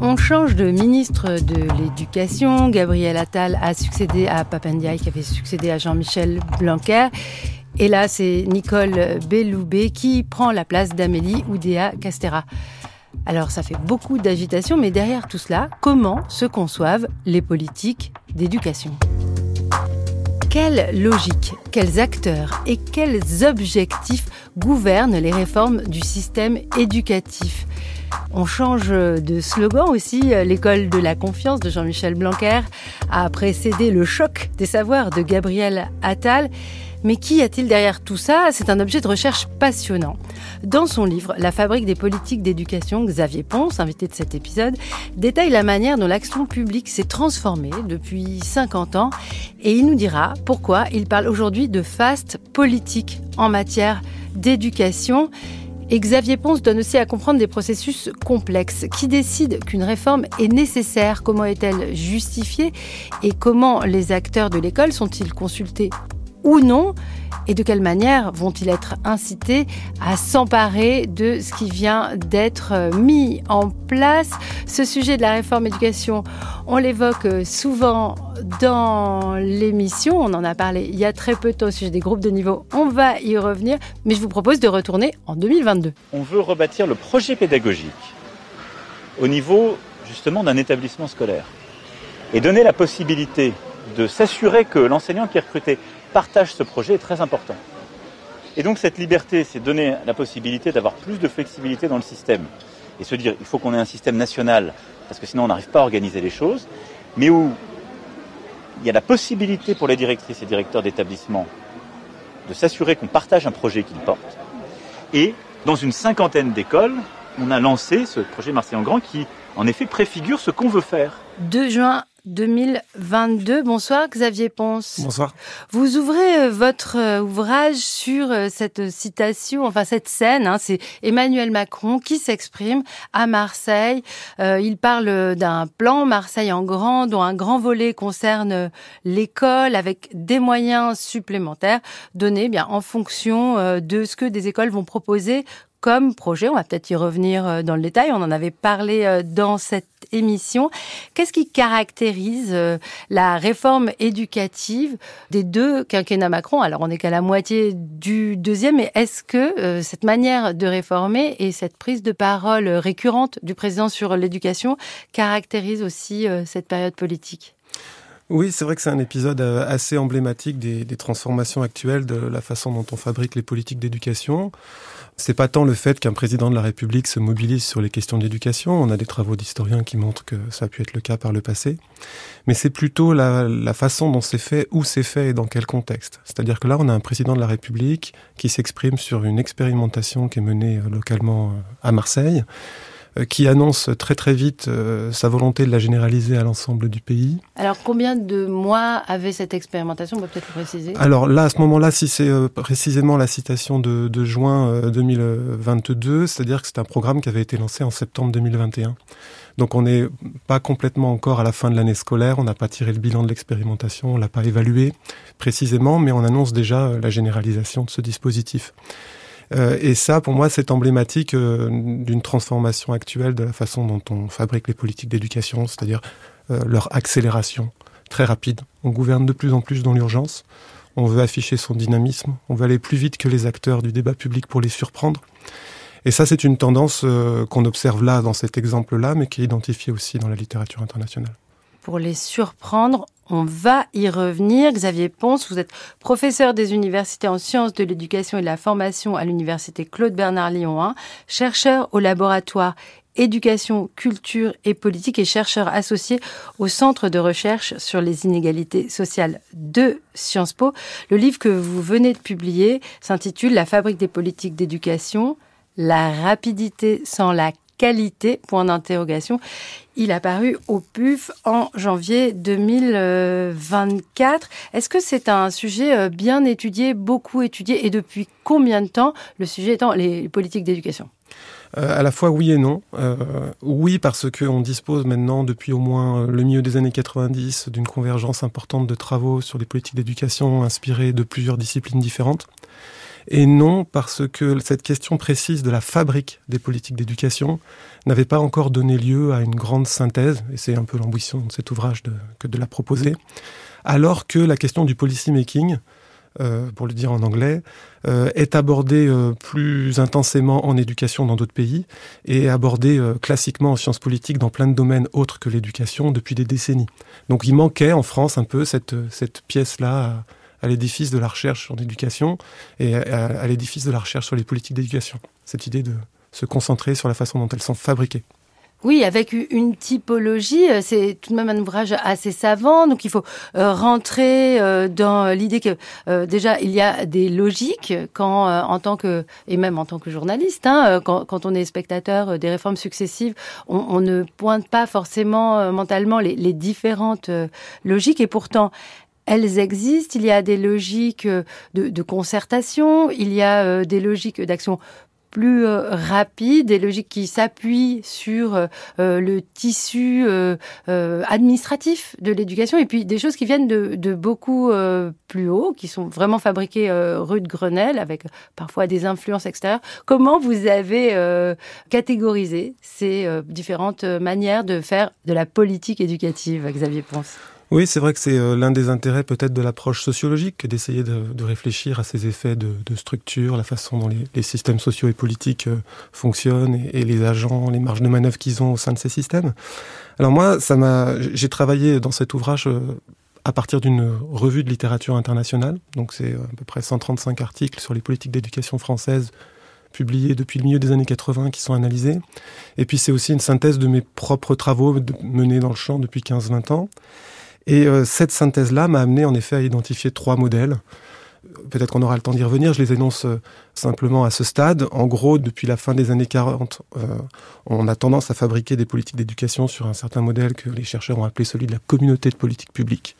On change de ministre de l'Éducation. Gabriel Attal a succédé à Papandiaï qui avait succédé à Jean-Michel Blanquer. Et là, c'est Nicole Belloubet qui prend la place d'Amélie Oudéa Castera. Alors ça fait beaucoup d'agitation, mais derrière tout cela, comment se conçoivent les politiques d'éducation? Quelle logique, quels acteurs et quels objectifs gouvernent les réformes du système éducatif? On change de slogan aussi. L'école de la confiance de Jean-Michel Blanquer a précédé le choc des savoirs de Gabriel Attal. Mais qui a-t-il derrière tout ça? C'est un objet de recherche passionnant. Dans son livre La fabrique des politiques d'éducation, Xavier Ponce, invité de cet épisode, détaille la manière dont l'action publique s'est transformée depuis 50 ans et il nous dira pourquoi il parle aujourd'hui de fast politique en matière d'éducation. Et Xavier Ponce donne aussi à comprendre des processus complexes. Qui décide qu'une réforme est nécessaire? Comment est-elle justifiée? Et comment les acteurs de l'école sont-ils consultés ou non et de quelle manière vont-ils être incités à s'emparer de ce qui vient d'être mis en place. Ce sujet de la réforme éducation, on l'évoque souvent dans l'émission, on en a parlé il y a très peu de temps au sujet des groupes de niveau, on va y revenir, mais je vous propose de retourner en 2022. On veut rebâtir le projet pédagogique au niveau justement d'un établissement scolaire et donner la possibilité de s'assurer que l'enseignant qui est recruté partage ce projet est très important. Et donc cette liberté, c'est donner la possibilité d'avoir plus de flexibilité dans le système. Et se dire, il faut qu'on ait un système national, parce que sinon on n'arrive pas à organiser les choses, mais où il y a la possibilité pour les directrices et directeurs d'établissement de s'assurer qu'on partage un projet qu'ils portent. Et dans une cinquantaine d'écoles, on a lancé ce projet Marseille en Grand qui, en effet, préfigure ce qu'on veut faire. 2 juin 2022. Bonsoir Xavier Ponce. Bonsoir. Vous ouvrez euh, votre euh, ouvrage sur euh, cette citation, enfin cette scène, hein, c'est Emmanuel Macron qui s'exprime à Marseille. il parle d'un plan Marseille en grand, dont un grand volet concerne l'école avec des moyens supplémentaires donnés eh bien en fonction de ce que des écoles vont proposer comme projet. On va peut-être y revenir euh, dans le détail. On en avait parlé euh, dans cette émission. Qu'est-ce qui caractérise euh, la réforme éducative des deux quinquennats Macron? Alors, on n'est qu'à la moitié du deuxième, mais est-ce que cette manière de réformer et cette prise de parole récurrente du président sur l'éducation caractérise aussi cette période politique? Oui, c'est vrai que c'est un épisode assez emblématique des, des, transformations actuelles de la façon dont on fabrique les politiques d'éducation. C'est pas tant le fait qu'un président de la République se mobilise sur les questions d'éducation, on a des travaux d'historiens qui montrent que ça a pu être le cas par le passé, mais c'est plutôt la, la, façon dont c'est fait, où c'est fait et dans quel contexte. C'est-à-dire que là, on a un président de la République qui s'exprime sur une expérimentation qui est menée euh, localement euh, à Marseille, qui annonce très très vite euh, sa volonté de la généraliser à l'ensemble du pays. Alors combien de mois avait cette expérimentation? On peut peut-être le préciser. Alors là, à ce moment-là, si c'est euh, précisément la citation de, de juin 2022, c'est-à-dire que c'est un programme qui avait été lancé en septembre 2021. Donc on n'est pas complètement encore à la fin de l'année scolaire, on n'a pas tiré le bilan de l'expérimentation, on l'a pas évalué précisément, mais on annonce déjà la généralisation de ce dispositif. Euh, et ça, pour moi, c'est emblématique euh, d'une transformation actuelle de la façon dont on fabrique les politiques d'éducation, c'est-à-dire euh, leur accélération très rapide. On gouverne de plus en plus dans l'urgence. On veut afficher son dynamisme. On veut aller plus vite que les acteurs du débat public pour les surprendre. Et ça, c'est une tendance qu'on observe là, dans cet exemple-là, mais qui est identifiée aussi dans la littérature internationale. Pour les surprendre, on va y revenir. Xavier Ponce, vous êtes professeur des universités en sciences de l'éducation et de la formation à l'université Claude Bernard Lyon 1, chercheur au laboratoire éducation, culture et politique et chercheur associé au Centre de recherche sur les inégalités sociales de Sciences Po. Le livre que vous venez de publier s'intitule La fabrique des politiques d'éducation, la rapidité sans la qualité Point d'interrogation. Il a au PUF en janvier 2024. Est-ce que c'est un sujet euh, bien étudié, beaucoup étudié, et depuis combien de temps Le sujet étant les politiques d'éducation? Euh, à la fois oui et non. Euh, oui parce qu'on dispose maintenant depuis au moins le milieu des années 90 d'une convergence importante de travaux sur les politiques d'éducation inspirées de plusieurs disciplines différentes. Et non parce que cette question précise de la fabrique des politiques d'éducation n'avait pas encore donné lieu à une grande synthèse, et c'est un peu l'ambition de cet ouvrage que de la proposer, alors que la question du policy making, euh, pour le dire en anglais, euh, est abordée euh, plus intensément en éducation dans d'autres pays et abordée classiquement en sciences politiques dans plein de domaines autres que l'éducation depuis des décennies. Donc il manquait en France un peu cette, cette pièce-là à, l'édifice de la recherche en éducation et à l'édifice de la recherche sur les politiques d'éducation. Cette idée de se concentrer sur la façon dont elles sont fabriquées. Oui, avec une typologie, euh, c'est tout de même un ouvrage assez savant, donc il faut euh, rentrer euh, dans l'idée que déjà il y a des logiques quand, en tant que et même en tant que journaliste, hein, quand, on est spectateur des réformes successives, on, ne pointe pas forcément mentalement les différentes logiques, et pourtant elles existent. Il y a des logiques de, de concertation, il y a des logiques d'action plus euh, rapide et logique qui s'appuie sur euh, euh, le tissu administratif de l'éducation et puis des choses qui viennent de, de beaucoup plus haut, qui sont vraiment fabriquées rue de Grenelle avec parfois des influences extérieures. Comment vous avez catégorisé ces différentes manières de faire de la politique éducative, Xavier Ponce? Oui, c'est vrai que c'est euh, l'un des intérêts peut-être de l'approche sociologique, d'essayer de, réfléchir à ces effets de, structure, la façon dont les, systèmes sociaux et politiques euh, fonctionnent et, les agents, les marges de manœuvre qu'ils ont au sein de ces systèmes. Alors moi, ça m'a, j'ai travaillé dans cet ouvrage euh, à partir d'une revue de littérature internationale. Donc c'est à peu près 135 articles sur les politiques d'éducation françaises publiés depuis le milieu des années 80 qui sont analysés. Et puis c'est aussi une synthèse de mes propres travaux menés dans le champ depuis 15-20 ans. Et euh, cette synthèse-là m'a amené en effet à identifier trois modèles. Peut-être qu'on aura le temps d'y revenir, je les énonce euh, simplement à ce stade. En gros, depuis la fin des années 40, euh, on a tendance à fabriquer des politiques d'éducation sur un certain modèle que les chercheurs ont appelé celui de la communauté de politique publique.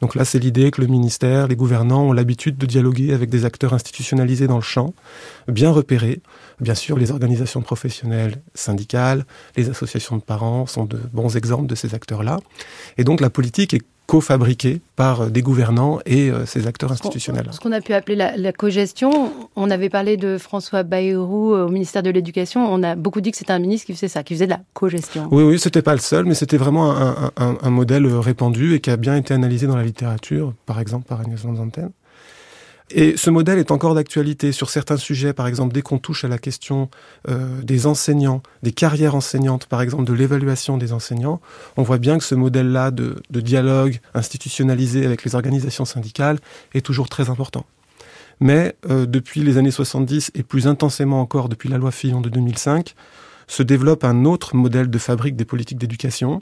Donc là, c'est l'idée que le ministère, les gouvernants ont l'habitude de dialoguer avec des acteurs institutionnalisés dans le champ, bien repérés. Bien sûr, les organisations professionnelles syndicales, les associations de parents sont de bons exemples de ces acteurs-là. Et donc la politique est co-fabriquée par des gouvernants et euh, ces acteurs institutionnels. Ce qu'on a pu appeler la, la co-gestion, on avait parlé de François Bayrou euh, au ministère de l'Éducation, on a beaucoup dit que c'était un ministre qui faisait ça, qui faisait de la co-gestion. Oui, oui, c'était pas le seul, mais c'était vraiment un, un, un, modèle répandu et qui a bien été analysé dans la littérature, par exemple par Agnès Van Zanten. Et ce modèle est encore d'actualité sur certains sujets, par exemple, dès qu'on touche à la question euh, des enseignants, des carrières enseignantes, par exemple, de l'évaluation des enseignants, on voit bien que ce modèle-là de, de, dialogue institutionnalisé avec les organisations syndicales est toujours très important. Mais euh, depuis les années 70 et plus intensément encore depuis la loi Fillon de 2005, se développe un autre modèle de fabrique des politiques d'éducation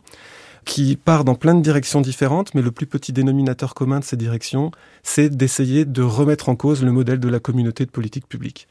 qui part dans plein de directions différentes, mais le plus petit dénominateur commun de ces directions, c'est d'essayer de remettre en cause le modèle de la communauté de politique publique.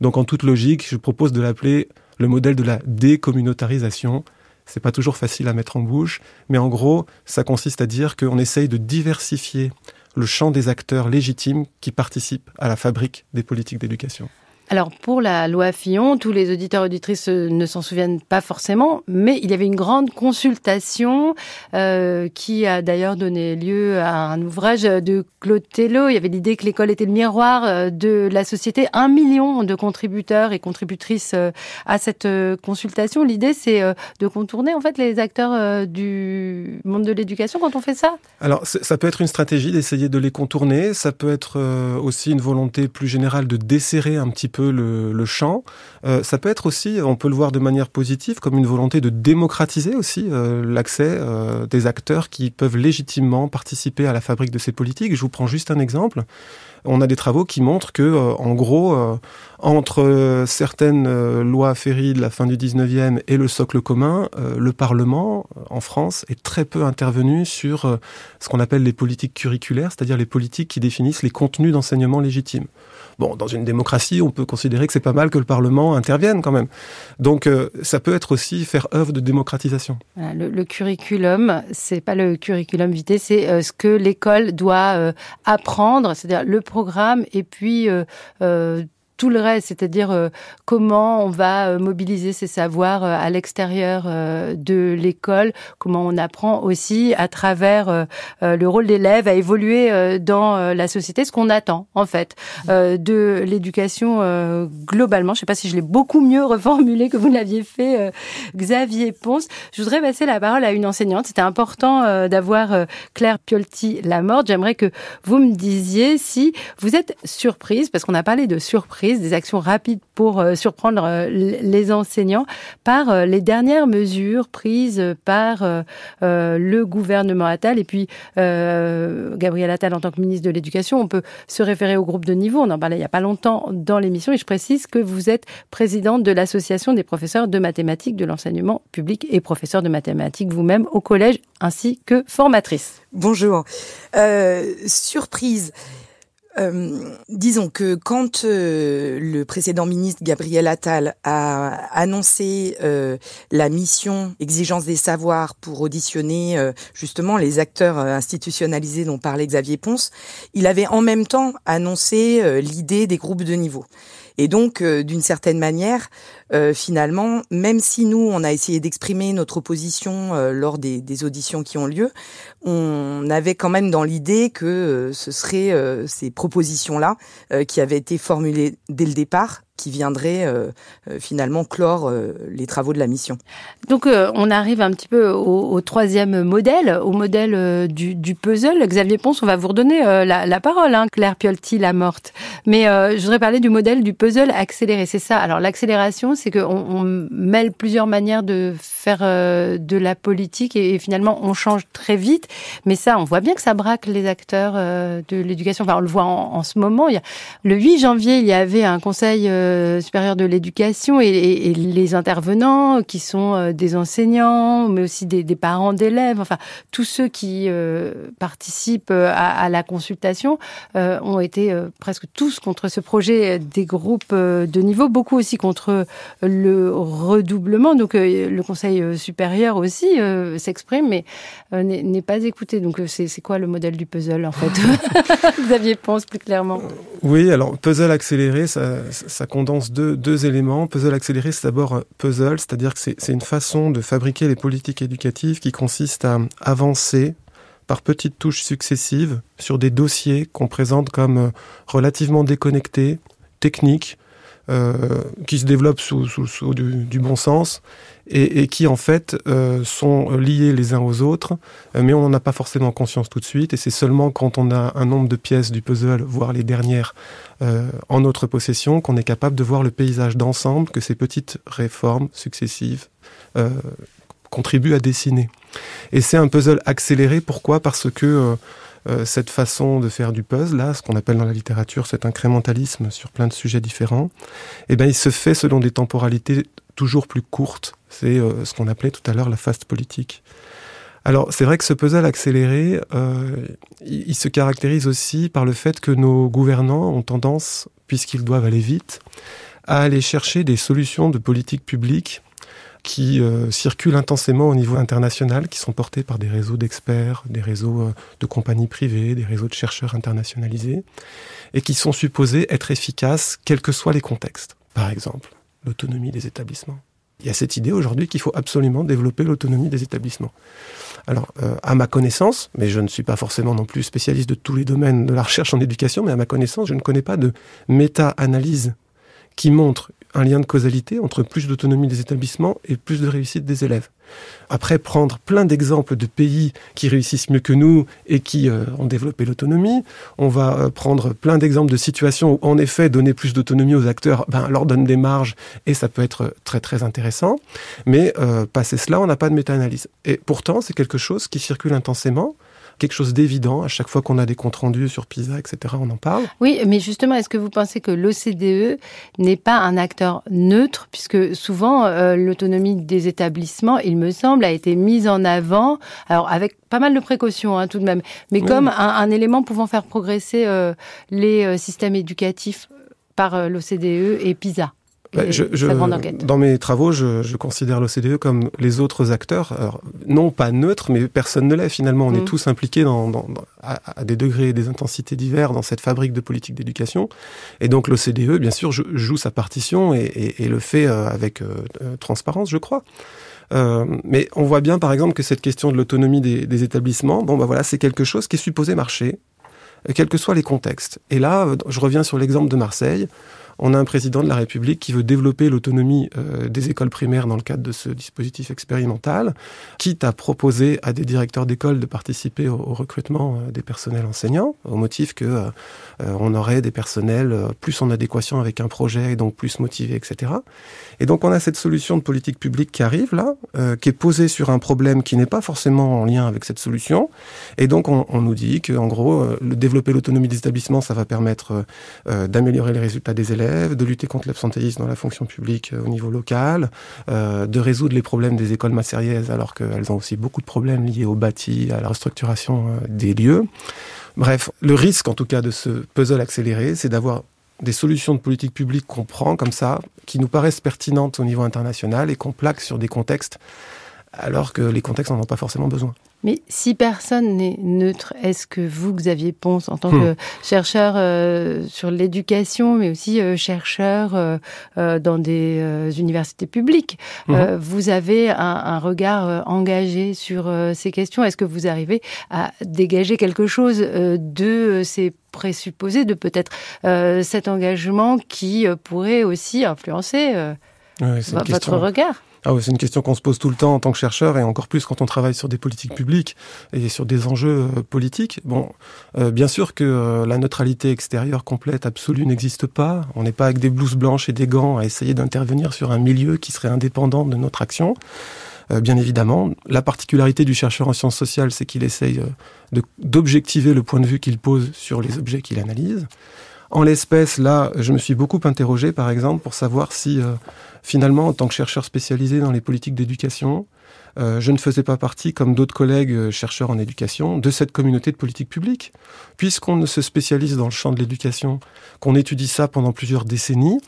Donc en toute logique, je propose de l'appeler le modèle de la décommunautarisation. C'est pas toujours facile à mettre en bouche, mais en gros, ça consiste à dire qu'on essaye de diversifier le champ des acteurs légitimes qui participent à la fabrique des politiques d'éducation. Alors pour la loi Fillon, tous les auditeurs et auditrices ne s'en souviennent pas forcément, mais il y avait une grande consultation euh, qui a d'ailleurs donné lieu à un ouvrage de Claude Tello. Il y avait l'idée que l'école était le miroir euh, de la société. Un million de contributeurs et contributrices euh, à cette euh, consultation. L'idée, c'est de contourner en fait les acteurs du monde de l'éducation quand on fait ça. Alors ça peut être une stratégie d'essayer de les contourner. Ça peut être aussi une volonté plus générale de desserrer un petit peu le, le champ. Euh, ça peut être aussi, on peut le voir de manière positive, comme une volonté de démocratiser aussi euh, l'accès euh, des acteurs qui peuvent légitimement participer à la fabrique de ces politiques. Je vous prends juste un exemple. On a des travaux qui montrent que, euh, en gros, euh, entre certaines lois Ferry de la fin du 19e et le socle commun, le Parlement en France est très peu intervenu sur ce qu'on appelle les politiques curriculaires, c'est-à-dire les politiques qui définissent les contenus d'enseignement légitimes. Bon, dans une démocratie, on peut considérer que c'est pas mal que le Parlement intervienne quand même. Donc, euh, ça peut être aussi faire œuvre de démocratisation. Le, le curriculum, c'est pas le curriculum vitae, c'est euh, ce que l'école doit euh, apprendre, c'est-à-dire le programme et puis tout le reste, c'est-à-dire euh, comment on va euh, mobiliser ces savoirs euh, à l'extérieur de l'école, comment on apprend aussi à travers le rôle d'élève à évoluer dans la société, ce qu'on attend en fait de l'éducation globalement. Je ne sais pas si je l'ai beaucoup mieux reformulé que vous l'aviez fait, Xavier Ponce. Je voudrais passer la parole à une enseignante. C'était important d'avoir Claire Piolti-Lamorte. J'aimerais que vous me disiez si vous êtes surprise, parce qu'on a parlé de surprise des actions rapides pour euh, surprendre euh, les enseignants par euh, les dernières mesures prises par le gouvernement Attal et puis Gabriel Attal en tant que ministre de l'Éducation. On peut se référer au groupe de niveau, on en parlait il n'y a pas longtemps dans l'émission et je précise que vous êtes présidente de l'Association des professeurs de mathématiques de l'enseignement public et professeur de mathématiques vous-même au collège ainsi que formatrice. Bonjour. surprise. Euh, disons que quand euh, le précédent ministre Gabriel Attal a annoncé euh, la mission exigence des savoirs pour auditionner justement les acteurs institutionnalisés dont parlait Xavier Ponce, il avait en même temps annoncé l'idée des groupes de niveau. Et donc, d'une certaine manière, euh, finalement, même si nous, on a essayé d'exprimer notre opposition euh, lors des, auditions qui ont lieu, on avait quand même dans l'idée que euh, ce seraient ces propositions-là qui avaient été formulées dès le départ qui viendrait euh, euh, finalement clore euh, les travaux de la mission. Donc on arrive un petit peu au, troisième modèle, au modèle du, puzzle. Xavier Ponce, on va vous redonner la, parole, hein, Claire Piolti, la morte. Mais je voudrais parler du modèle du puzzle accéléré. C'est ça. Alors l'accélération, c'est qu'on on mêle plusieurs manières de faire de la politique et, finalement on change très vite. Mais ça, on voit bien que ça braque les acteurs de l'éducation. Enfin, on le voit en, en, ce moment. Il y a, le 8 janvier, il y avait un conseil euh, supérieure de l'éducation et, les intervenants qui sont euh, des enseignants, mais aussi des, parents d'élèves, enfin tous ceux qui euh, participent à, la consultation ont été presque tous contre ce projet des groupes de niveau, beaucoup aussi contre le redoublement. Donc le Conseil supérieur aussi s'exprime, mais n'est pas écouté. Donc c'est quoi le modèle du puzzle en fait? Xavier pense plus clairement. Oui, alors puzzle accéléré, ça, ça condense deux, deux éléments. Puzzle accéléré, c'est d'abord puzzle, c'est-à-dire que c'est une façon de fabriquer les politiques éducatives qui consiste à avancer par petites touches successives sur des dossiers qu'on présente comme euh, relativement déconnectés, techniques, euh, qui se développent sous, sous, sous du, bon sens et, et qui en fait euh, sont liés les uns aux autres, euh, mais on n'en a pas forcément conscience tout de suite. Et c'est seulement quand on a un nombre de pièces du puzzle, voire les dernières, euh, en notre possession, qu'on est capable de voir le paysage d'ensemble que ces petites réformes successives euh, contribuent à dessiner. Et c'est un puzzle accéléré. Pourquoi? Parce que euh, cette façon de faire du puzzle, là, ce qu'on appelle dans la littérature cet incrémentalisme sur plein de sujets différents, eh ben, il se fait selon des temporalités toujours plus courtes. C'est euh, ce qu'on appelait tout à l'heure la fast politique. Alors, c'est vrai que ce puzzle accéléré, euh, il, se caractérise aussi par le fait que nos gouvernants ont tendance, puisqu'ils doivent aller vite, à aller chercher des solutions de politique publique qui euh, circulent intensément au niveau international, qui sont portés par des réseaux d'experts, des réseaux euh, de compagnies privées, des réseaux de chercheurs internationalisés, et qui sont supposés être efficaces quels que soient les contextes. Par exemple, l'autonomie des établissements. Il y a cette idée aujourd'hui qu'il faut absolument développer l'autonomie des établissements. Alors, euh, à ma connaissance, mais je ne suis pas forcément non plus spécialiste de tous les domaines de la recherche en éducation, mais à ma connaissance, je ne connais pas de méta-analyse qui montre un lien de causalité entre plus d'autonomie des établissements et plus de réussite des élèves. Après, prendre plein d'exemples de pays qui réussissent mieux que nous et qui euh, ont développé l'autonomie, on va euh, prendre plein d'exemples de situations où, en effet, donner plus d'autonomie aux acteurs ben, leur donne des marges et ça peut être très très intéressant. Mais euh, passer cela, on n'a pas de méta-analyse. Et pourtant, c'est quelque chose qui circule intensément quelque chose d'évident. À chaque fois qu'on a des comptes rendus sur PISA, etc., on en parle. Oui, mais justement, est-ce que vous pensez que l'OCDE n'est pas un acteur neutre, puisque souvent euh, l'autonomie des établissements, il me semble, a été mise en avant, alors avec pas mal de précautions hein, tout de même, mais oui. comme un, un, élément pouvant faire progresser euh, les euh, systèmes éducatifs par l'OCDE et PISA bah, je, je, Dans mes travaux, je, je considère l'OCDE comme les autres acteurs, alors, non pas neutres, mais personne ne l'est finalement. On est mm. tous impliqués dans, dans, à, des degrés et des intensités divers dans cette fabrique de politique d'éducation. Et donc l'OCDE, bien sûr, joue sa partition et, et, et le fait euh, avec euh, euh, transparence, je crois. Euh, mais on voit bien, par exemple, que cette question de l'autonomie des, des, établissements, bon, bah voilà, c'est quelque chose qui est supposé marcher, quels que soient les contextes. Et là, je reviens sur l'exemple de Marseille on a un président de la République qui veut développer l'autonomie euh, des écoles primaires dans le cadre de ce dispositif expérimental, quitte à proposer à des directeurs d'école de participer au, recrutement euh, des personnels enseignants, au motif que euh, on aurait des personnels plus en adéquation avec un projet et donc plus motivés, etc. Et donc on a cette solution de politique publique qui arrive là, qui est posée sur un problème qui n'est pas forcément en lien avec cette solution. Et donc on, nous dit que en gros, développer l'autonomie des établissements, ça va permettre d'améliorer les résultats des élèves de lutter contre l'absentéisme dans la fonction publique euh, au niveau local, euh, de résoudre les problèmes des écoles massériaises alors qu'elles ont aussi beaucoup de problèmes liés au bâti, à la restructuration euh, des lieux. Bref, le risque en tout cas de ce puzzle accéléré, c'est d'avoir des solutions de politique publique qu'on prend comme ça, qui nous paraissent pertinentes au niveau international et qu'on plaque sur des contextes alors que les contextes n'en ont pas forcément besoin. Mais si personne n'est neutre, est-ce que vous, Xavier Ponce, en tant hmm. que chercheur euh, sur l'éducation, mais aussi euh, chercheur euh, dans des universités publiques, hmm. vous avez un, un regard engagé sur ces questions? Est-ce que vous arrivez à dégager quelque chose de ces présupposés, de peut-être cet engagement qui pourrait aussi influencer oui, votre regard? Ah oui, c'est une question qu'on se pose tout le temps en tant que chercheur et encore plus quand on travaille sur des politiques publiques et sur des enjeux euh, politiques. Bon, euh, bien sûr que euh, la neutralité extérieure complète absolue n'existe pas. On n'est pas avec des blouses blanches et des gants à essayer d'intervenir sur un milieu qui serait indépendant de notre action. bien évidemment, la particularité du chercheur en sciences sociales, c'est qu'il essaye d'objectiver le point de vue qu'il pose sur les objets qu'il analyse. En l'espèce, là, je me suis beaucoup interrogé, par exemple, pour savoir si finalement, en tant que chercheur spécialisé dans les politiques d'éducation, euh, je ne faisais pas partie, comme d'autres collègues euh, chercheurs en éducation, de cette communauté de politique publique. Puisqu'on ne se spécialise dans le champ de l'éducation, qu'on étudie ça pendant plusieurs décennies,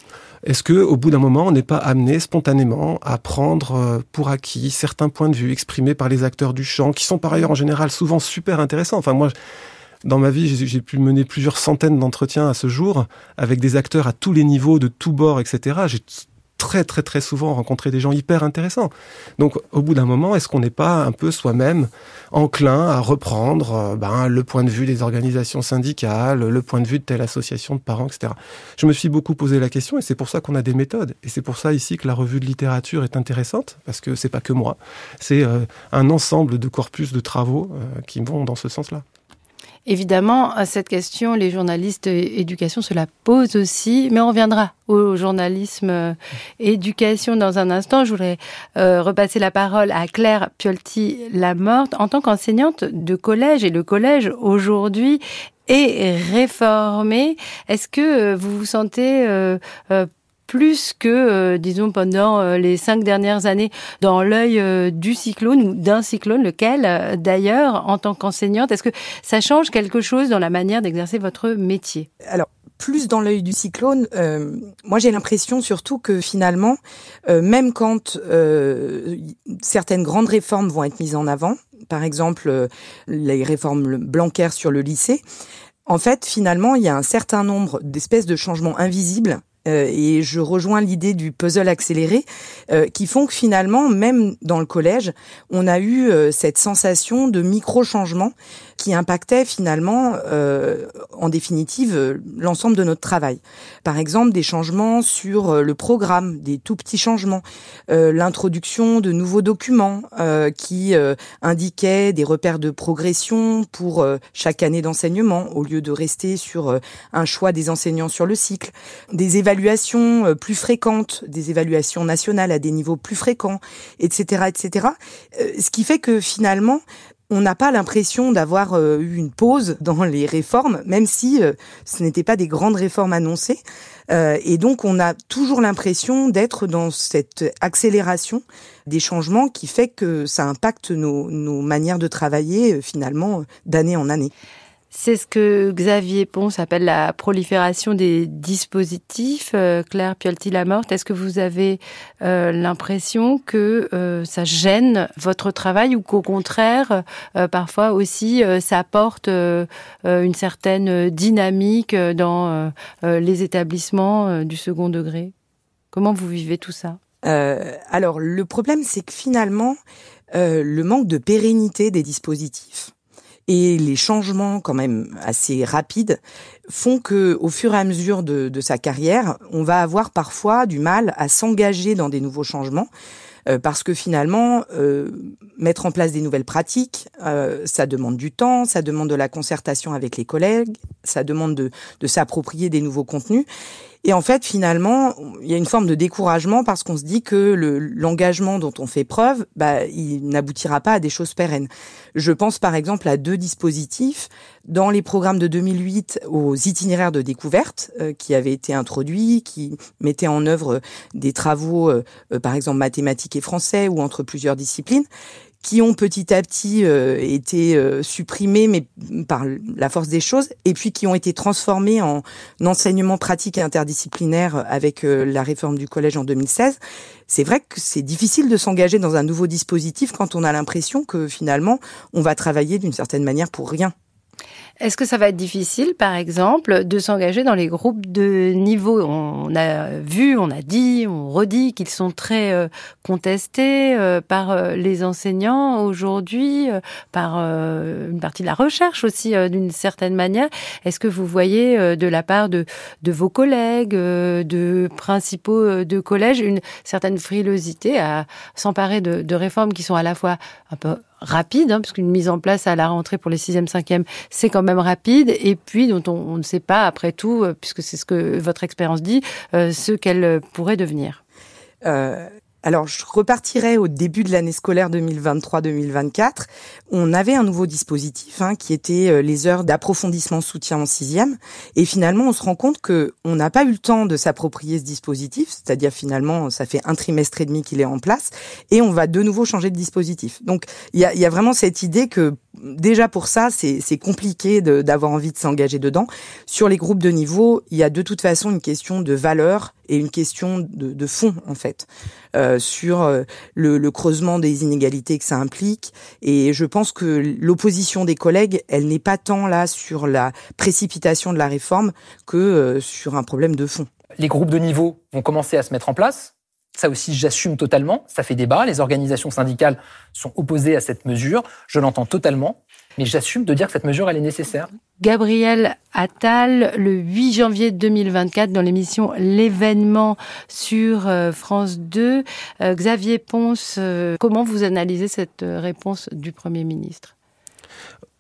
est-ce que, au bout d'un moment, on n'est pas amené spontanément à prendre euh, pour acquis certains points de vue exprimés par les acteurs du champ, qui sont par ailleurs en général souvent super intéressants? Enfin, moi, dans ma vie, j'ai pu mener plusieurs centaines d'entretiens à ce jour avec des acteurs à tous les niveaux, de tous bords, etc. J'ai très très très souvent rencontrer des gens hyper intéressants. Donc au bout d'un moment, est-ce qu'on n'est pas un peu soi-même enclin à reprendre euh, ben, le point de vue des organisations syndicales, le point de vue de telle association de parents, etc. Je me suis beaucoup posé la question et c'est pour ça qu'on a des méthodes. Et c'est pour ça ici que la revue de littérature est intéressante, parce que c'est pas que moi, c'est euh, un ensemble de corpus de travaux euh, qui vont dans ce sens-là. Évidemment, à cette question, les journalistes éducation se la posent aussi, mais on reviendra au journalisme euh, éducation dans un instant. Je voudrais euh, repasser la parole à Claire Piolti-Lamorte en tant qu'enseignante de collège. Et le collège, aujourd'hui, est réformé. Est-ce que euh, vous vous sentez euh, euh, plus que, euh, disons, pendant euh, les cinq dernières années. Dans l'œil euh, du cyclone ou d'un cyclone, lequel, d'ailleurs, en tant qu'enseignante, est-ce que ça change quelque chose dans la manière d'exercer votre métier? Alors, plus dans l'œil du cyclone, moi j'ai l'impression surtout que finalement, même quand certaines grandes réformes vont être mises en avant, par exemple les réformes Blanquer sur le lycée, en fait, finalement, il y a un certain nombre d'espèces de changements invisibles euh, et je rejoins l'idée du puzzle accéléré, euh, qui font que finalement, même dans le collège, on a eu euh, cette sensation de micro-changement qui impactait finalement, euh, en définitive, l'ensemble de notre travail. Par exemple, des changements sur euh, le programme, des tout petits changements, euh, l'introduction de nouveaux documents euh, qui euh, indiquaient des repères de progression pour euh, chaque année d'enseignement, au lieu de rester sur un choix des enseignants sur le cycle, des évaluations plus fréquentes, des évaluations nationales à des niveaux plus fréquents, etc., etc. ce qui fait que finalement, on n'a pas l'impression d'avoir euh, eu une pause dans les réformes, même si euh, ce n'étaient pas des grandes réformes annoncées. Euh, et donc, on a toujours l'impression d'être dans cette accélération des changements qui fait que ça impacte nos, nos manières de travailler finalement d'année en année. C'est ce que Xavier Ponce appelle la prolifération des dispositifs. Euh, Claire Piolti-Lamorte, est-ce que vous avez euh, l'impression que euh, ça gêne votre travail ou qu'au contraire, parfois aussi, ça apporte une certaine dynamique dans les établissements du second degré? Comment vous vivez tout ça? Alors, le problème, c'est que finalement, le manque de pérennité des dispositifs et les changements quand même assez rapides font que au fur et à mesure de, sa carrière, on va avoir parfois du mal à s'engager dans des nouveaux changements euh, parce que finalement, euh, mettre en place des nouvelles pratiques, euh, ça demande du temps, ça demande de la concertation avec les collègues, ça demande de, de s'approprier des nouveaux contenus. Et en fait, finalement, il y a une forme de découragement parce qu'on se dit que l'engagement dont on fait preuve, bah, il n'aboutira pas à des choses pérennes. Je pense par exemple à deux dispositifs dans les programmes de 2008 aux itinéraires de découverte euh, qui avaient été introduits, qui mettaient en œuvre des travaux, euh, euh, par exemple mathématiques et français ou entre plusieurs disciplines qui ont petit à petit euh, été euh, supprimés, mais par la force des choses, et puis qui ont été transformés en enseignement pratique et interdisciplinaire avec euh, la réforme du collège en 2016. C'est vrai que c'est difficile de s'engager dans un nouveau dispositif quand on a l'impression que finalement on va travailler d'une certaine manière pour rien. Est-ce que ça va être difficile, par exemple, de s'engager dans les groupes de niveau? On a vu, on a dit, on redit qu'ils sont très euh, contestés euh, par euh, les enseignants aujourd'hui, par une partie de la recherche aussi, d'une certaine manière. Est-ce que vous voyez de la part de, vos collègues, de principaux de collège, une certaine frilosité à s'emparer de réformes qui sont à la fois un peu rapide, hein, puisqu'une mise en place à la rentrée pour les 6e, 5e, c'est quand même rapide, et puis dont on, ne sait pas, après tout, euh, puisque c'est ce que votre expérience dit, euh, ce qu'elle pourrait devenir. Euh, alors, je repartirai au début de l'année scolaire 2023-2024. On avait un nouveau dispositif hein, qui était euh, les heures d'approfondissement soutien en sixième. Et finalement, on se rend compte que on n'a pas eu le temps de s'approprier ce dispositif, c'est-à-dire finalement, ça fait un trimestre et demi qu'il est en place, et on va de nouveau changer de dispositif. Donc, il y a, y a, vraiment cette idée que déjà pour ça, c'est compliqué d'avoir envie de s'engager dedans. Sur les groupes de niveau, il y a de toute façon une question de valeur et une question de, de fond en fait euh, sur euh, le, le, creusement des inégalités que ça implique. Et je pense que l'opposition des collègues, elle n'est pas tant là sur la précipitation de la réforme que euh, sur un problème de fond. Les groupes de niveau vont commencer à se mettre en place. Ça aussi, j'assume totalement. Ça fait débat. Les organisations syndicales sont opposées à cette mesure. Je l'entends totalement. Mais j'assume de dire que cette mesure, elle est nécessaire. Gabriel Attal, le 8 janvier 2024, dans l'émission L'événement sur euh, France 2. Euh, Xavier Ponce, euh, comment vous analysez cette réponse du Premier ministre?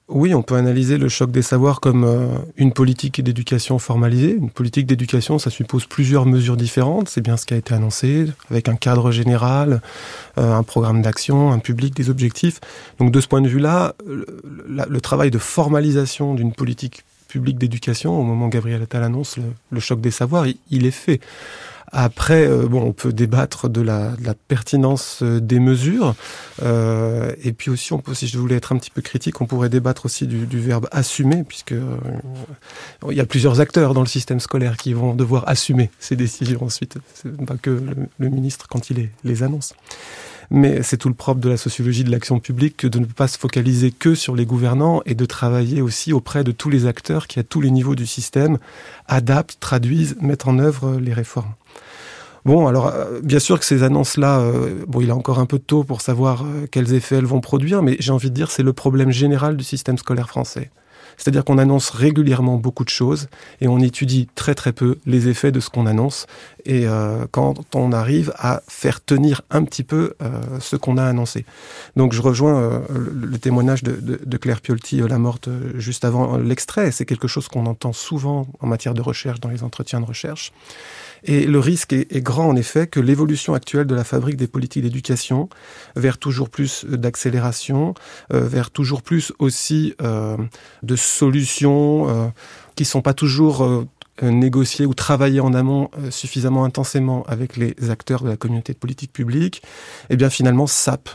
Oui, on peut analyser le choc des savoirs comme euh, une politique d'éducation formalisée. Une politique d'éducation, ça suppose plusieurs mesures différentes. C'est bien ce qui a été annoncé, avec un cadre général, euh, un programme d'action, un public, des objectifs. Donc de ce point de vue-là, le, travail de formalisation d'une politique publique d'éducation, au moment où Gabriel Attal annonce le, choc des savoirs, il est fait. Après, euh, bon, on peut débattre de la, pertinence euh, des mesures. Euh, et puis aussi, si je voulais être un petit peu critique, on pourrait débattre aussi du, verbe assumer, puisque euh, il y a plusieurs acteurs dans le système scolaire qui vont devoir assumer ces décisions ensuite. C'est pas que le, ministre quand il les annonce. Mais c'est tout le propre de la sociologie de l'action publique que de ne pas se focaliser que sur les gouvernants et de travailler aussi auprès de tous les acteurs qui, à tous les niveaux du système, adaptent, traduisent, mettent en œuvre les réformes. Bon, alors euh, bien sûr que ces annonces-là, euh, bon, il est encore un peu tôt pour savoir euh, quels effets elles vont produire, mais j'ai envie de dire c'est le problème général du système scolaire français. C'est-à-dire qu'on annonce régulièrement beaucoup de choses et on étudie très très peu les effets de ce qu'on annonce. Et euh, quand on arrive à faire tenir un petit peu euh, ce qu'on a annoncé. Donc je rejoins euh, le, témoignage de, de, de Claire Piolti, la morte juste avant l'extrait. C'est quelque chose qu'on entend souvent en matière de recherche dans les entretiens de recherche. Et le risque est, est grand, en effet, que l'évolution actuelle de la fabrique des politiques d'éducation vers toujours plus d'accélération, euh, vers toujours plus aussi euh, de solutions euh, qui sont pas toujours euh, négociées ou travaillées en amont euh, suffisamment intensément avec les acteurs de la communauté de politique publique, eh bien finalement sape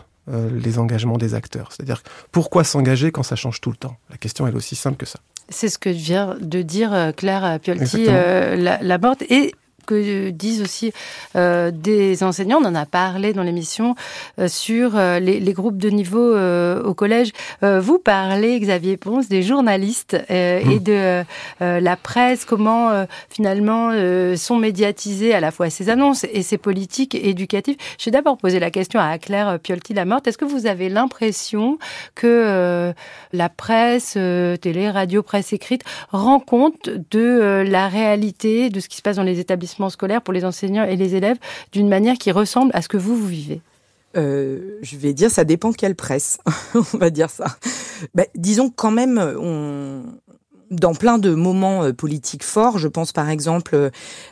les engagements des acteurs. C'est-à-dire pourquoi s'engager quand ça change tout le temps? La question est aussi simple que ça. C'est ce que vient de dire Claire Piolti, la, la morte. Et que disent aussi euh, des enseignants. On en a parlé dans l'émission euh, sur euh, les, les, groupes de niveau euh, au collège. Euh, vous parlez, Xavier Ponce, des journalistes et mmh. de la presse, comment finalement sont médiatisées à la fois ces annonces et ces politiques éducatives. Je vais d'abord poser la question à Claire Piolti-Lamorte. Est-ce que vous avez l'impression que la presse, télé, radio, presse écrite rend compte de la réalité, de ce qui se passe dans les établissements scolaire pour les enseignants et les élèves d'une manière qui ressemble à ce que vous, vous vivez euh, je vais dire, ça dépend quelle presse, on va dire ça. Ben, disons quand même, on, dans plein de moments euh, politiques forts. Je pense par exemple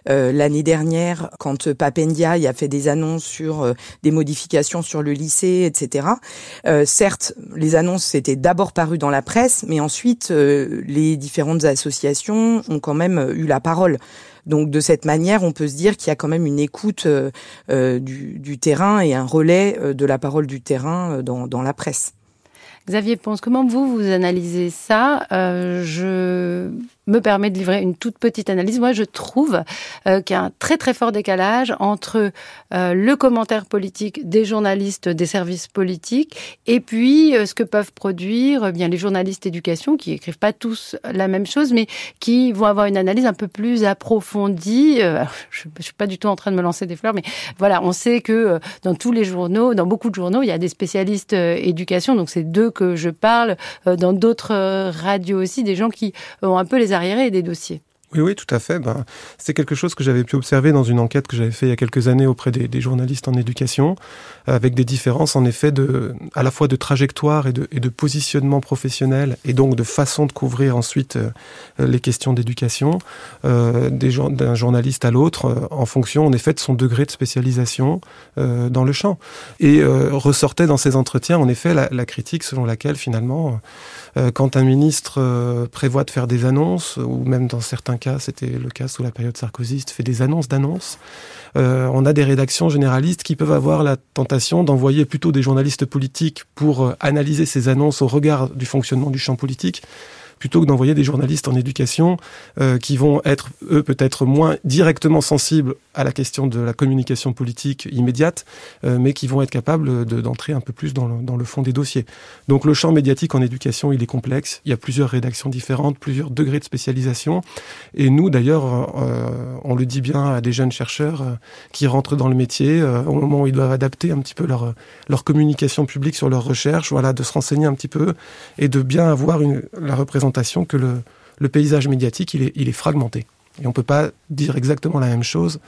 euh, l'année dernière quand Papendia a fait des annonces sur euh, des modifications sur le lycée, etc. certes, les annonces étaient d'abord parues dans la presse, mais ensuite les différentes associations ont quand même eu la parole. Donc de cette manière, on peut se dire qu'il y a quand même une écoute du, du, terrain et un relais de la parole du terrain dans, la presse. Xavier Ponce, comment vous, vous analysez ça? Euh, Je me permet de livrer une toute petite analyse. Moi, je trouve euh, qu'il y a un très très fort décalage entre euh, le commentaire politique des journalistes des services politiques et puis euh, ce que peuvent produire bien les journalistes éducation qui écrivent pas tous la même chose, mais qui vont avoir une analyse un peu plus approfondie. Je, je suis pas du tout en train de me lancer des fleurs, mais voilà, on sait que dans tous les journaux, dans beaucoup de journaux, il y a des spécialistes éducation, donc c'est d'eux que je parle. dans d'autres radios aussi, des gens qui ont un peu les arriérés des dossiers. Oui, oui, tout à fait. Ben, c'est quelque chose que j'avais pu observer dans une enquête que j'avais fait il y a quelques années auprès des, des, journalistes en éducation, avec des différences en effet de, à la fois de trajectoire et de, et de positionnement professionnel, et donc de façon de couvrir ensuite euh, les questions d'éducation euh, d'un journaliste à l'autre, euh, en fonction en effet de son degré de spécialisation euh, dans le champ. Et ressortait dans ces entretiens en effet la, la critique selon laquelle finalement, quand un ministre prévoit de faire des annonces, ou même dans certains c'était le cas sous la période sarkozyste, fait des annonces d'annonces. Euh, on a des rédactions généralistes qui peuvent avoir la tentation d'envoyer plutôt des journalistes politiques pour euh, analyser ces annonces au regard du fonctionnement du champ politique plutôt que d'envoyer des journalistes en éducation euh, qui vont être, eux, peut-être moins directement sensibles à la question de la communication politique immédiate, euh, mais qui vont être capables d'entrer de, un peu plus dans le, dans le fond des dossiers. Donc le champ médiatique en éducation, il est complexe. Il y a plusieurs rédactions différentes, plusieurs degrés de spécialisation. Et nous, d'ailleurs, euh, on le dit bien à des jeunes chercheurs euh, qui rentrent dans le métier euh, au moment où ils doivent adapter un petit peu leur, leur communication publique sur leur recherche, voilà, de se renseigner un petit peu et de bien avoir une, la représentation que le, paysage médiatique, il est, il est fragmenté. Et on ne peut pas dire exactement la même chose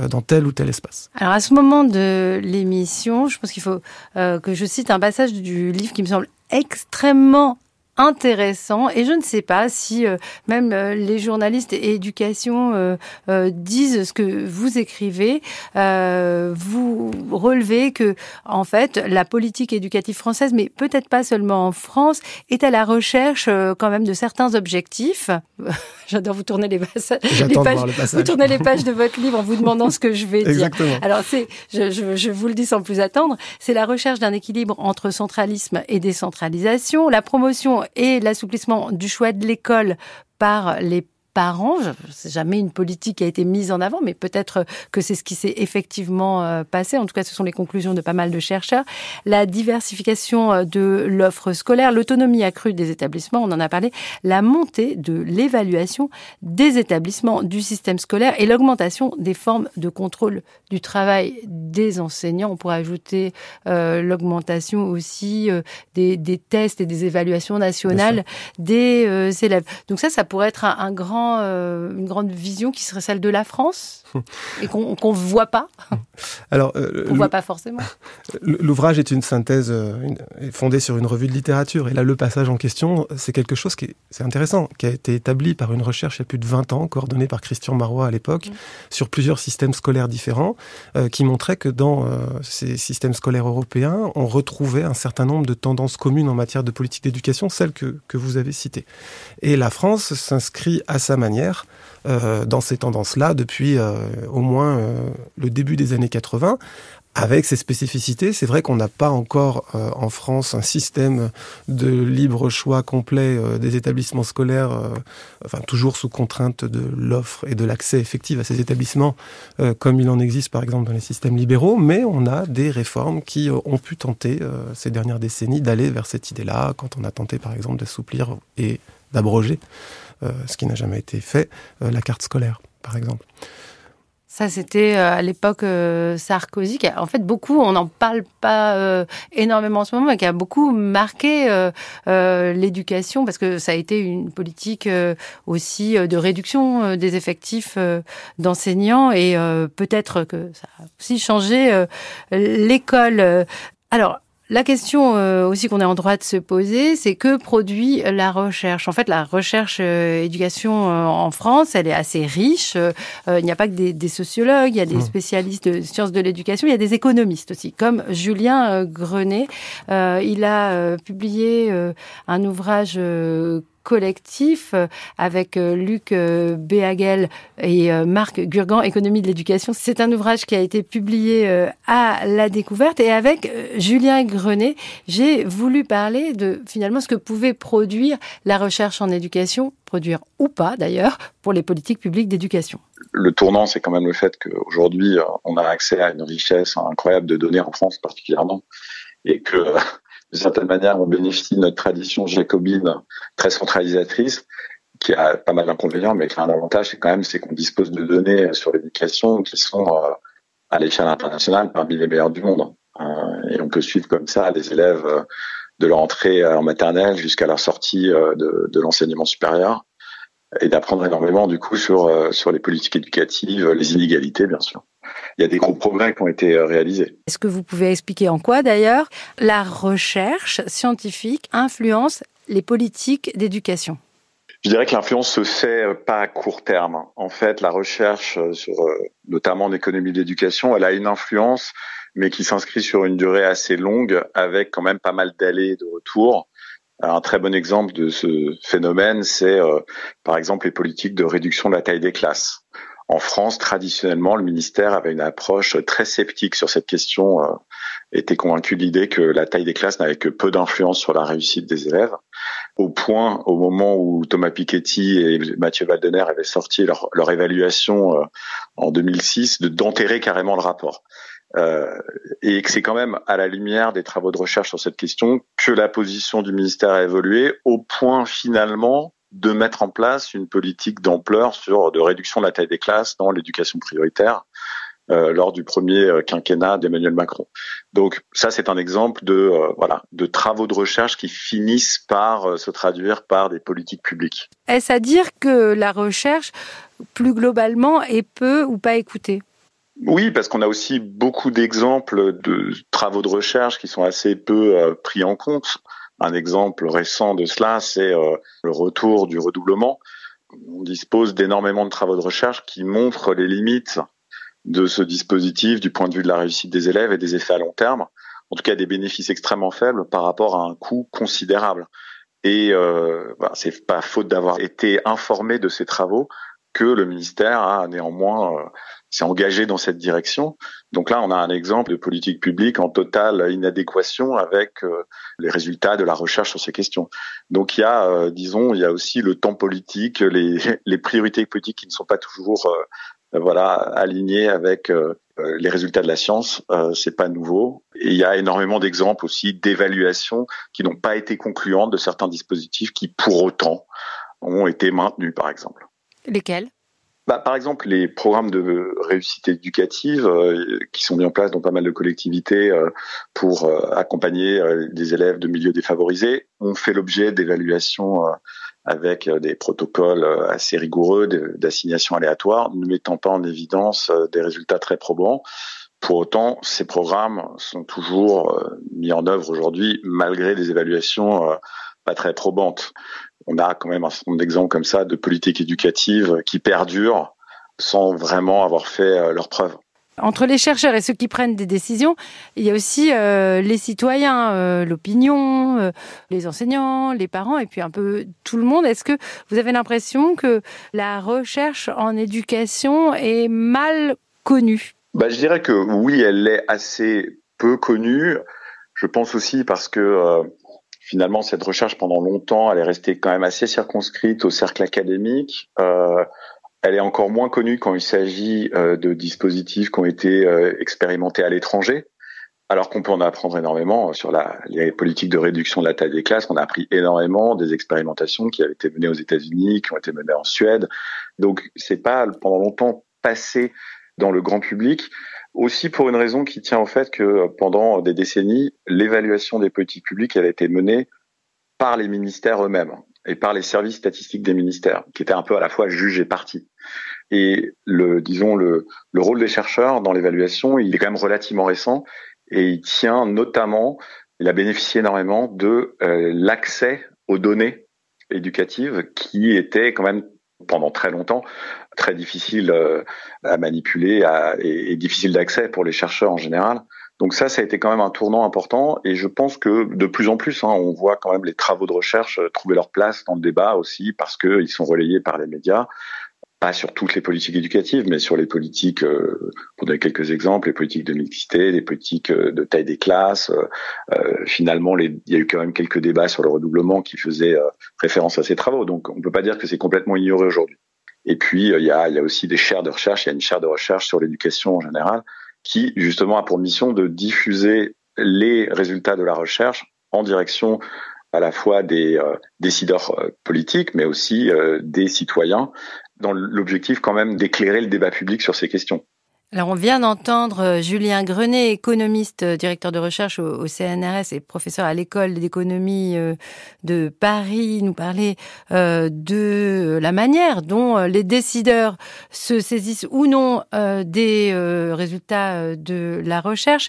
euh, dans tel ou tel espace. Alors à ce moment de l'émission, je pense qu'il faut euh, que je cite un passage du livre qui me semble extrêmement intéressant. Et je ne sais pas si euh, même euh, les journalistes et éducation euh, euh, disent ce que vous écrivez. Euh, vous relevez que en fait la politique éducative française mais peut-être pas seulement en France est à la recherche euh, quand même de certains objectifs. J'adore vous tourner les, pages. vous tournez les pages de votre livre en vous demandant ce que je vais Exactement. dire alors c'est je, je, je vous le dis sans plus attendre c'est la recherche d'un équilibre entre centralisme et décentralisation la promotion et l'assouplissement du choix de l'école par les parents. C'est jamais une politique qui a été mise en avant, mais peut-être que c'est ce qui s'est effectivement euh, passé. En tout cas, ce sont les conclusions de pas mal de chercheurs. La diversification euh, de l'offre scolaire, l'autonomie accrue des établissements, on en a parlé, la montée de l'évaluation des établissements du système scolaire et l'augmentation des formes de contrôle du travail des enseignants. On pourrait ajouter euh, l'augmentation aussi euh, des, des tests et des évaluations nationales des euh, élèves. Donc ça, ça pourrait être un, un grand euh, une grande vision qui serait celle de la France et qu'on qu voit pas. Alors, euh, on voit pas forcément. L'ouvrage est une synthèse euh, une, est fondée sur une revue de littérature et là le passage en question, c'est quelque chose qui est, c'est intéressant, qui a été établi par une recherche il y a plus de 20 ans, coordonnée par Christian Marois à l'époque, mmh. sur plusieurs systèmes scolaires différents, euh, qui montrait que dans euh, ces systèmes scolaires européens, on retrouvait un certain nombre de tendances communes en matière de politique d'éducation, celles que, que vous avez citées. Et la France s'inscrit à sa manière euh, dans ces tendances-là depuis euh, au moins euh, le début des années 80 avec ses spécificités. C'est vrai qu'on n'a pas encore en France un système de libre choix complet des établissements scolaires, enfin toujours sous contrainte de l'offre et de l'accès effectif à ces établissements, comme il en existe par exemple dans les systèmes libéraux, mais on a des réformes qui ont pu tenter ces dernières décennies d'aller vers cette idée-là, quand on a tenté par exemple d'assouplir et d'abroger, ce qui n'a jamais été fait, la carte scolaire par exemple. Ça, c'était euh, à l'époque euh, Sarkozy. en fait, beaucoup, on n'en parle pas euh, énormément en ce moment, mais qui a beaucoup marqué l'éducation parce que ça a été une politique aussi de réduction des effectifs d'enseignants et peut-être que ça a aussi changé l'école. Alors, la question euh, aussi qu'on est en droit de se poser, c'est que produit la recherche? En fait, la recherche euh, éducation euh, en France, elle est assez riche. il n'y a pas que des, sociologues, il y a des mmh. spécialistes de sciences de l'éducation, il y a des économistes aussi, comme Julien Grenet. il a publié un ouvrage collectif euh, avec euh, Luc euh, Béhagel et Marc Gurgan, Économie de l'éducation. C'est un ouvrage qui a été publié à la découverte et avec Julien Grenet, j'ai voulu parler de finalement ce que pouvait produire la recherche en éducation, produire ou pas d'ailleurs, pour les politiques publiques d'éducation. Le tournant, c'est quand même le fait qu'aujourd'hui, on a accès à une richesse incroyable de données en France particulièrement et que de certaine manière, on bénéficie de notre tradition jacobine très centralisatrice, qui a pas mal d'inconvénients, mais qui a un avantage, c'est quand même, c'est qu'on dispose de données sur l'éducation qui sont euh, à l'échelle internationale parmi les meilleures du monde. Euh, et on peut suivre comme ça les élèves euh, de leur entrée en maternelle jusqu'à leur sortie de, de l'enseignement supérieur et d'apprendre énormément du coup sur sur les politiques éducatives, les inégalités bien sûr il y a des gros progrès qui ont été euh, réalisés. Est-ce que vous pouvez expliquer en quoi d'ailleurs la recherche scientifique influence les politiques d'éducation? Je dirais que l'influence se fait euh, pas à court terme. En fait, la recherche euh, sur, notamment en économie d'éducation, elle a une influence, mais qui s'inscrit sur une durée assez longue, avec quand même pas mal d'allées de retour. Un très bon exemple de ce phénomène, c'est par exemple les politiques de réduction de la taille des classes. En France, traditionnellement, le ministère avait une approche très sceptique sur cette question, euh, était convaincu de l'idée que la taille des classes n'avait que peu d'influence sur la réussite des élèves, au point, au moment où Thomas Piketty et Mathieu Valdener avaient sorti leur, leur évaluation euh, en 2006, de d'enterrer carrément le rapport. Euh, et que c'est quand même à la lumière des travaux de recherche sur cette question que la position du ministère a évolué au point finalement de mettre en place une politique d'ampleur sur de réduction de la taille des classes dans l'éducation prioritaire euh, lors du premier euh, quinquennat d'Emmanuel Macron. Donc ça c'est un exemple de euh, voilà de travaux de recherche qui finissent par se traduire par des politiques publiques. Est-ce à dire que la recherche plus globalement est peu ou pas écoutée? Oui, parce qu'on a aussi beaucoup d'exemples de travaux de recherche qui sont assez peu pris en compte. Un exemple récent de cela, c'est euh, le retour du redoublement. On dispose d'énormément de travaux de recherche qui montrent les limites de ce dispositif du point de vue de la réussite des élèves et des effets à long terme. En tout cas, des bénéfices extrêmement faibles par rapport à un coût considérable. Et euh, c'est pas faute d'avoir été informé de ces travaux que le ministère a néanmoins euh, s'est engagé dans cette direction. Donc là, on a un exemple de politique publique en totale inadéquation avec euh, les résultats de la recherche sur ces questions. Donc il y a, euh, disons, il y a aussi le temps politique, les, priorités politiques qui ne sont pas toujours euh, voilà alignées avec les résultats de la science. c'est pas nouveau. Et il y a énormément d'exemples aussi d'évaluations qui n'ont pas été concluantes de certains dispositifs qui, pour autant, ont été maintenus, par exemple. Lesquels? Bah, par exemple, les programmes de réussite éducative euh, qui sont mis en place dans pas mal de collectivités euh, pour euh, accompagner des élèves de milieux défavorisés ont fait l'objet d'évaluations avec des protocoles assez rigoureux d'assignation aléatoire, ne mettant pas en évidence des résultats très probants. Pour autant, ces programmes sont toujours mis en œuvre aujourd'hui malgré des évaluations pas très probantes on a quand même un certain nombre d'exemples comme ça de politiques éducatives qui perdurent sans vraiment avoir fait euh, leurs preuves. Entre les chercheurs et ceux qui prennent des décisions, il y a aussi euh, les citoyens, euh, l'opinion, les enseignants, les parents et puis un peu tout le monde. Est-ce que vous avez l'impression que la recherche en éducation est mal connue? Bah, Je dirais que oui, elle est assez peu connue. Je pense aussi parce que finalement, cette recherche, pendant longtemps, elle est restée quand même assez circonscrite au cercle académique. Euh, elle est encore moins connue quand il s'agit euh, de dispositifs qui ont été euh, expérimentés à l'étranger, alors qu'on peut en apprendre énormément sur la, les politiques de réduction de la taille des classes. On a appris énormément des expérimentations qui avaient été menées aux États-Unis, qui ont été menées en Suède. Donc, c'est pas pendant longtemps passé dans le grand public. Aussi pour une raison qui tient au fait que pendant des décennies, l'évaluation des politiques publiques avait été menée par les ministères eux-mêmes et par les services statistiques des ministères, qui étaient un peu à la fois juge et partie. Et le, disons, le rôle des chercheurs dans l'évaluation, il est quand même relativement récent et il tient notamment, il a bénéficié énormément de euh, l'accès aux données éducatives qui étaient quand même pendant très longtemps très difficile euh, à manipuler et, et difficile d'accès pour les chercheurs en général. Donc ça, ça a été quand même un tournant important et je pense que de plus en plus, hein, on voit quand même les travaux de recherche euh, trouver leur place dans le débat aussi parce qu'ils sont relayés par les médias pas sur toutes les politiques éducatives, mais sur les politiques, euh, pour donner quelques exemples, les politiques de mixité, les politiques de taille des classes. Euh, finalement, les, il y a eu quand même quelques débats sur le redoublement qui faisaient référence à ces travaux. Donc, on peut pas dire que c'est complètement ignoré aujourd'hui. Et puis, il y, a, il y a aussi des chaires de recherche. Il y a une chaire de recherche sur l'éducation en général qui, justement, a pour mission de diffuser les résultats de la recherche en direction à la fois des décideurs politiques, mais aussi des citoyens, dans l'objectif quand même d'éclairer le débat public sur ces questions. Alors on vient d'entendre euh, Julien Grenet, économiste, euh, directeur de recherche au, CNRS et professeur à l'école d'économie euh, de Paris, nous parler de la manière dont les décideurs se saisissent ou non des résultats de la recherche.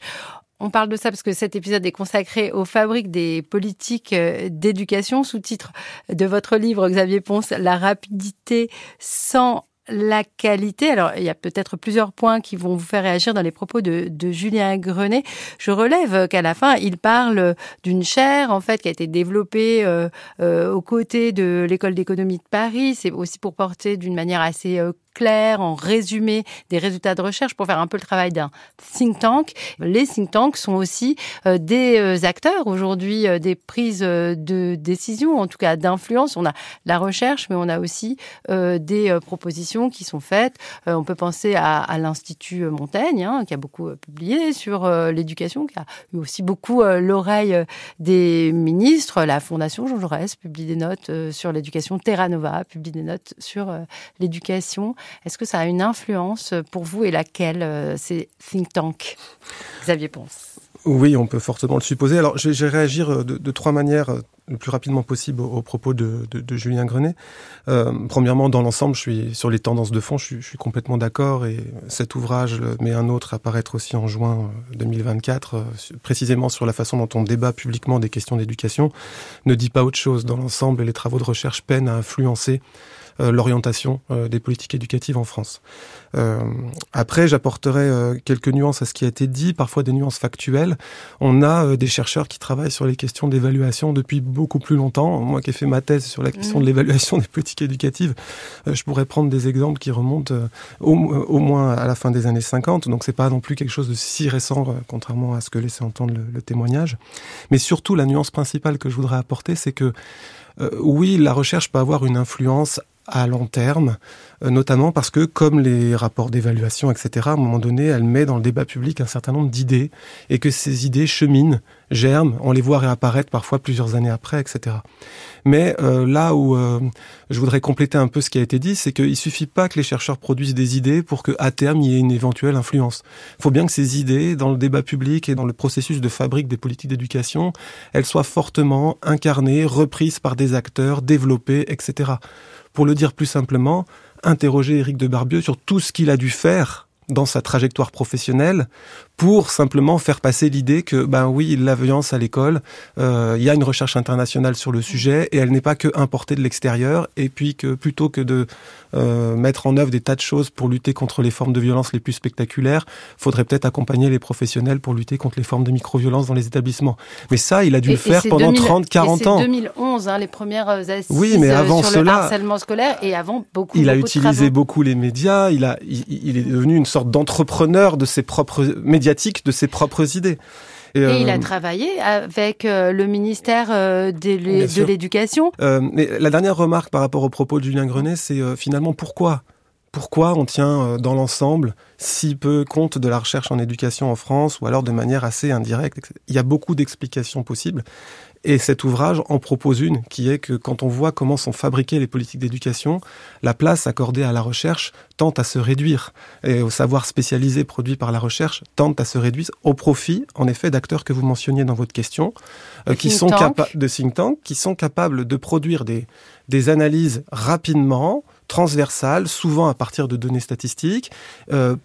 On parle de ça parce que cet épisode est consacré aux fabriques des politiques d'éducation, sous-titre de votre livre, Xavier Ponce, La rapidité sans la qualité. Alors, il y a peut-être plusieurs points qui vont vous faire réagir dans les propos de, de Julien Grenet. Je relève qu'à la fin, il parle d'une chaire, en fait, qui a été développée euh, euh, aux côtés de l'école d'économie de Paris. C'est aussi pour porter d'une manière assez euh, clair, en résumé des résultats de recherche pour faire un peu le travail d'un think tank. Les think tanks sont aussi euh, des euh, acteurs aujourd'hui euh, des prises de décision, en tout cas d'influence. On a la recherche, mais on a aussi des propositions qui sont faites. on peut penser à, l'Institut Montaigne, hein, qui a beaucoup publié sur l'éducation, qui a eu aussi beaucoup l'oreille des ministres. La Fondation Jean Jaurès publie des notes sur l'éducation. Terra Nova publie des notes sur l'éducation. Est-ce que ça a une influence pour vous et laquelle euh, ces think tanks Xavier Ponce? Oui, on peut fortement le supposer. Alors, je vais réagir euh, de, trois manières euh, le plus rapidement possible au, propos de, Julien Grenet. premièrement, dans l'ensemble, je suis sur les tendances de fond, je suis, complètement d'accord et cet ouvrage met un autre à paraître aussi en juin 2024, précisément sur la façon dont on débat publiquement des questions d'éducation, ne dit pas autre chose. Dans l'ensemble, les travaux de recherche peinent à influencer l'orientation euh, des politiques éducatives en France. Euh, après, j'apporterai quelques nuances à ce qui a été dit, parfois des nuances factuelles. On a des chercheurs qui travaillent sur les questions d'évaluation depuis beaucoup plus longtemps. Moi qui ai fait ma thèse sur la question de mmh. l'évaluation des politiques éducatives, je pourrais prendre des exemples qui remontent au, moins à la fin des années 50. Donc c'est pas non plus quelque chose de si récent, contrairement à ce que laissait entendre le, le témoignage. Mais surtout, la nuance principale que je voudrais apporter, c'est que oui, la recherche peut avoir une influence à long terme, euh, notamment parce que, comme les rapports d'évaluation, etc., à un moment donné, elle met dans le débat public un certain nombre d'idées et que ces idées cheminent, germent, on les voit réapparaître parfois plusieurs années après, etc. Mais euh, là où euh, je voudrais compléter un peu ce qui a été dit, c'est qu'il suffit pas que les chercheurs produisent des idées pour que à terme il y ait une éventuelle influence. Il faut bien que ces idées, dans le débat public et dans le processus de fabrique des politiques d'éducation, elles soient fortement incarnées, reprises par des acteurs, développées, etc pour le dire plus simplement, interroger Éric de Barbieux sur tout ce qu'il a dû faire dans sa trajectoire professionnelle pour simplement faire passer l'idée que ben oui, la violence à l'école, euh, il y a une recherche internationale sur le sujet et elle n'est pas que importée de l'extérieur et puis que plutôt que de euh, mettre en œuvre des tas de choses pour lutter contre les formes de violence les plus spectaculaires, faudrait peut-être accompagner les professionnels pour lutter contre les formes de micro-violence dans les établissements. Mais ça, il a dû le faire pendant 30, 40 ans. C'est 2011, hein, les premières assises oui, mais avant sur cela, le harcèlement scolaire et avant beaucoup. Il beaucoup a utilisé beaucoup les médias. Il a, il, il est devenu une sorte d'entrepreneur de ses propres de ses propres idées. Et, euh, il a travaillé avec euh, le ministère euh, de l'éducation. Euh, mais la dernière remarque par rapport au propos de Julien Grenet, c'est euh, finalement pourquoi pourquoi on tient euh, dans l'ensemble si peu compte de la recherche en éducation en France ou alors de manière assez indirecte. Il y a beaucoup d'explications possibles et cet ouvrage en propose une qui est que quand on voit comment sont fabriquées les politiques d'éducation, la place accordée à la recherche tente à se réduire. Et au savoir spécialisé produit par la recherche tente à se réduire au profit en effet d'acteurs que vous mentionniez dans votre question euh, De qui think sont capables de think tank qui sont capables de produire des des analyses rapidement, transversales, souvent à partir de données statistiques, euh,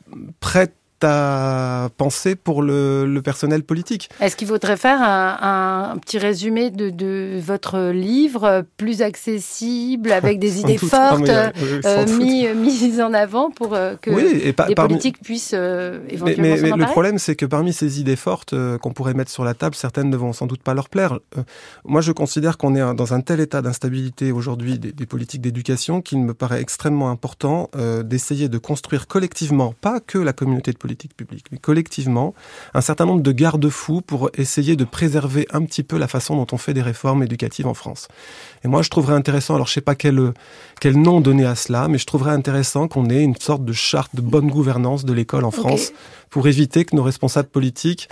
prêtes à penser pour le, le personnel politique. Est-ce qu'il faudrait faire un, un petit résumé de, de votre livre euh, plus accessible, avec des idées doute. fortes, mais, euh, euh, mis, mises en avant pour euh, que Oui, et pa- les parmi- politiques puissent euh, Mais, éventuellement mais- s'en mais le problème, c'est que parmi ces idées fortes euh, qu'on pourrait mettre sur la table, certaines ne vont sans doute pas leur plaire. Euh, moi, je considère qu'on est dans un tel état d'instabilité aujourd'hui des, des politiques d'éducation qu'il me paraît extrêmement important euh, d'essayer de construire collectivement, pas que la communauté de politique mais collectivement, un certain nombre de garde-fous pour essayer de préserver un petit peu la façon dont on fait des réformes éducatives en France. Et moi, je trouverais intéressant, alors je sais pas quel, quel nom donner à cela, mais je trouverais intéressant qu'on ait une sorte de charte de bonne gouvernance de l'école en. France pour éviter que nos responsables politiques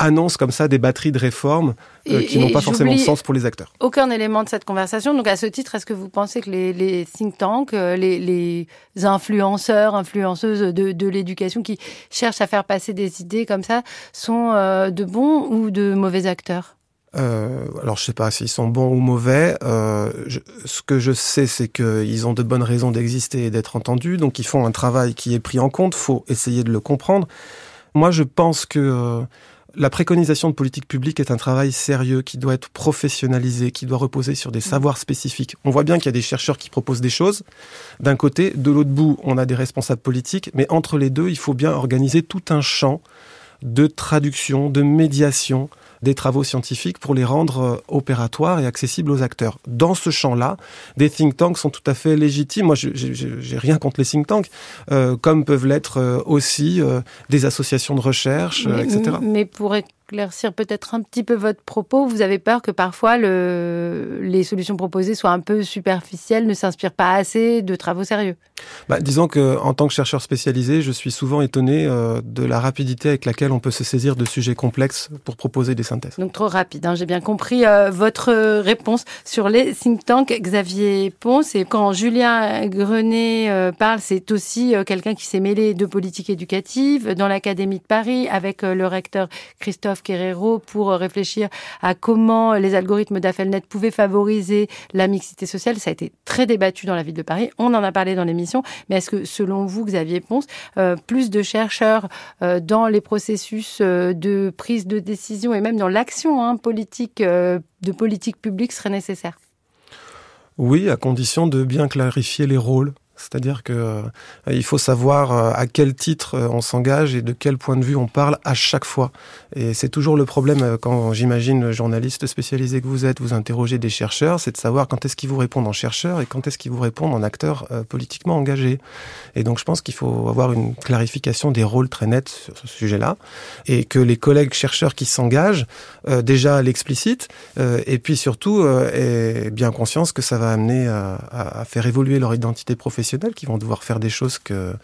annoncent comme ça des batteries de réformes euh, qui n'ont pas forcément de sens pour les acteurs. aucun élément de cette conversation. Donc, à ce titre, est-ce que vous pensez que les, les think tanks, euh, les, les influenceurs, influenceuses de, de l'éducation qui cherchent à faire passer des idées comme ça sont euh, de bons ou de mauvais acteurs? Euh, alors je sais pas s'ils sont bons ou mauvais. Euh, je- ce que je sais, c'est qu'ils ont de bonnes raisons d'exister et d'être entendus, donc ils font un travail qui est pris en compte. Faut essayer de le comprendre. Moi, je pense que la préconisation de politique publique est un travail sérieux qui doit être professionnalisé, qui doit reposer sur des savoirs spécifiques. On voit bien qu'il y a des chercheurs qui proposent des choses. D'un côté, de l'autre bout, on a des responsables politiques, mais entre les deux, il faut bien organiser tout un champ de traduction, de médiation des travaux scientifiques pour les rendre euh, opératoires et accessibles aux acteurs. Dans ce champ-là, des think tanks sont tout à fait légitimes. Moi, j'ai rien contre les think tanks, euh, comme peuvent l'être euh, aussi euh, des associations de recherche, euh, mais, etc. mais pour éclaircir peut-être un petit peu votre propos, vous avez peur que parfois le, les solutions proposées soient un peu superficielles, ne s'inspirent pas assez de travaux sérieux Bah, disons que en tant que chercheur spécialisé, je suis souvent étonné euh, de la rapidité avec laquelle on peut se saisir de sujets complexes pour proposer des synthèses. Donc trop rapide, hein. j'ai bien compris euh, votre réponse sur les think tanks, Xavier Ponce. Et quand Julien Grenet euh, parle, c'est aussi quelqu'un qui s'est mêlé de politique éducative dans l'Académie de Paris avec le recteur Christophe Querero pour euh, réfléchir à comment les algorithmes d'Affelnet pouvaient favoriser la mixité sociale. Ça a été très débattu dans la ville de Paris. On en a parlé dans l'émission. Mais est-ce que, selon vous, Xavier Ponce, euh, plus de chercheurs euh, dans les processus de prise de décision et même dans l'action hein, politique de politique publique serait nécessaire Oui, à condition de bien clarifier les rôles. C'est-à-dire que euh, il faut savoir euh, à quel titre euh, on s'engage et de quel point de vue on parle à chaque fois. Et c'est toujours le problème euh, quand j'imagine journaliste spécialisé que vous êtes, vous interrogez des chercheurs, c'est de savoir quand est-ce qu'ils vous répondent en chercheurs et quand est-ce qu'ils vous répondent en acteurs euh, politiquement engagés. Et donc je pense qu'il faut avoir une clarification des rôles très nette sur ce sujet-là et que les collègues chercheurs qui s'engagent euh, déjà l'explicitent et puis surtout aient bien conscience que ça va amener à- à faire évoluer leur identité professionnelle, qui vont devoir faire des choses que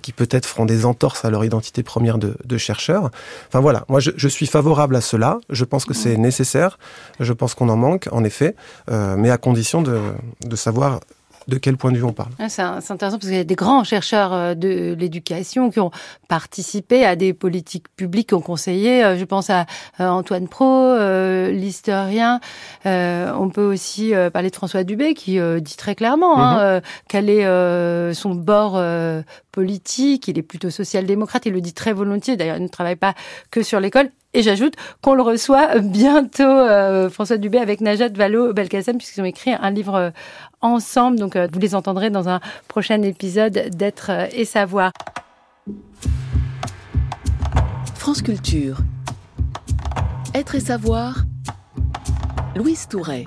qui peut-être feront des entorses à leur identité première de, de chercheur. Enfin voilà, moi je, je suis favorable à cela. Je pense que c'est nécessaire. Je pense qu'on en manque, en effet, euh, mais à condition de, de savoir de quel point de vue on parle. Ah, c'est intéressant parce qu'il y a des grands chercheurs euh, de l'éducation qui ont participé à des politiques publiques, qui ont conseillé. Euh, je pense à euh, Antoine Pro, l'historien. On peut aussi parler de François Dubé qui dit très clairement hein, mhm. quel est son bord politique. Il est plutôt social-démocrate. Il le dit très volontiers. D'ailleurs, il ne travaille pas que sur l'école. Et j'ajoute qu'on le reçoit bientôt, euh, François Dubé, avec Najat Vallaud-Belkacem, puisqu'ils ont écrit un livre ensemble. Donc, euh, vous les entendrez dans un prochain épisode d'être et savoir. France Culture. Être et savoir. Louise Touret.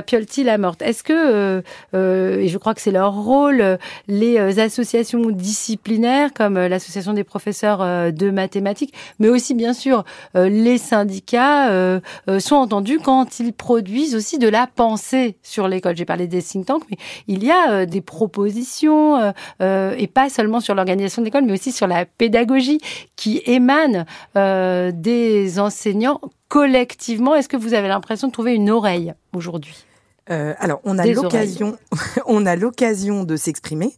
Claire Piolti-Lamorte, est-ce que, euh, euh, et je crois que c'est leur rôle, les euh, associations disciplinaires comme l'association des professeurs de mathématiques, mais aussi bien sûr les syndicats, sont entendus quand ils produisent aussi de la pensée sur l'école. J'ai parlé des think tanks, mais il y a des propositions, et pas seulement sur l'organisation de l'école, mais aussi sur la pédagogie qui émanent des enseignants collectivement, est-ce que vous avez l'impression de trouver une oreille aujourd'hui? Euh, Alors, on a l'occasion, on a l'occasion de s'exprimer.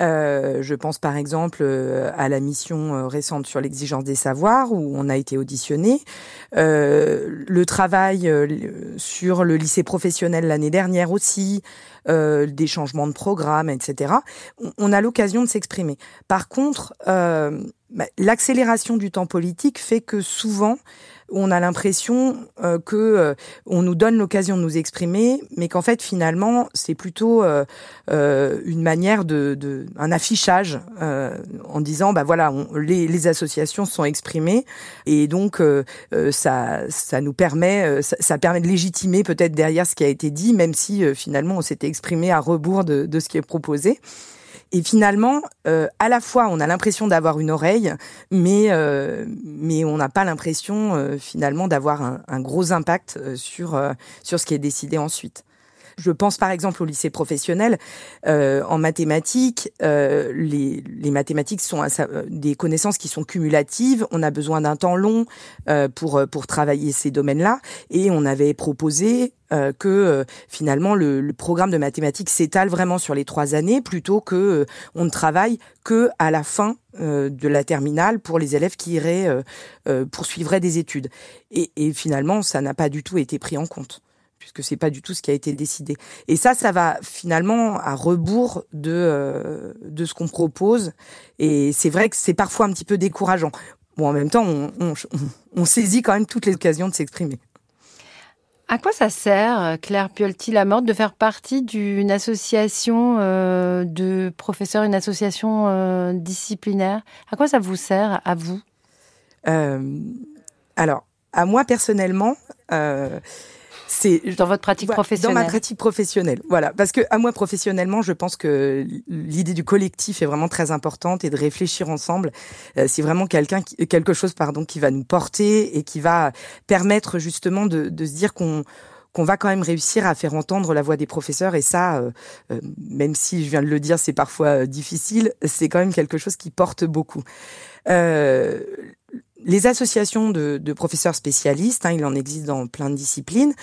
Euh, je pense par exemple euh, à la mission récente sur l'exigence des savoirs où on a été auditionné. le travail sur le lycée professionnel l'année dernière aussi, des changements de programme, etc. On, a l'occasion de s'exprimer. Par contre, l'accélération du temps politique fait que souvent on a l'impression euh, que euh, on nous donne l'occasion de nous exprimer, mais qu'en fait finalement c'est plutôt euh, une manière de, un affichage en disant bah voilà les, associations sont exprimées et donc ça ça nous permet ça, permet de légitimer peut-être derrière ce qui a été dit, même si finalement on s'était exprimé à rebours de, de ce qui est proposé. Et finalement, euh, à la fois, on a l'impression d'avoir une oreille, mais euh, mais on n'a pas l'impression euh, finalement d'avoir un, gros impact sur sur ce qui est décidé ensuite. Je pense par exemple au lycée professionnel. Euh, en mathématiques, euh, les, les, mathématiques sont des connaissances qui sont cumulatives. On a besoin d'un temps long euh, pour pour travailler ces domaines-là, et on avait proposé euh, que euh, finalement le, le, programme de mathématiques s'étale vraiment sur les trois années plutôt que euh, on ne travaille que à la fin de la terminale pour les élèves qui iraient poursuivraient des études. Et, et finalement, ça n'a pas du tout été pris en compte puisque c'est pas du tout ce qui a été décidé. Et ça, ça va finalement à rebours de de ce qu'on propose. Et c'est vrai que c'est parfois un petit peu décourageant. Bon, en même temps, on, on, on saisit quand même toutes les occasions de s'exprimer. À quoi ça sert, Claire Piolti-Lamorte, de faire partie d'une association euh, de professeurs, une association euh, disciplinaire? À quoi ça vous sert, à vous? Euh, Alors, à moi personnellement, c'est dans votre pratique professionnelle. Dans ma pratique professionnelle, voilà. Parce que à moi professionnellement, je pense que l'idée du collectif est vraiment très importante et de réfléchir ensemble. Euh, c'est vraiment quelqu'un, quelque chose, pardon, qui va nous porter et qui va permettre justement de, de se dire qu'on qu'on va quand même réussir à faire entendre la voix des professeurs. Et ça, euh, euh, même si je viens de le dire, c'est parfois euh, difficile, c'est quand même quelque chose qui porte beaucoup. Les associations de, professeurs spécialistes, hein, il en existe dans plein de disciplines.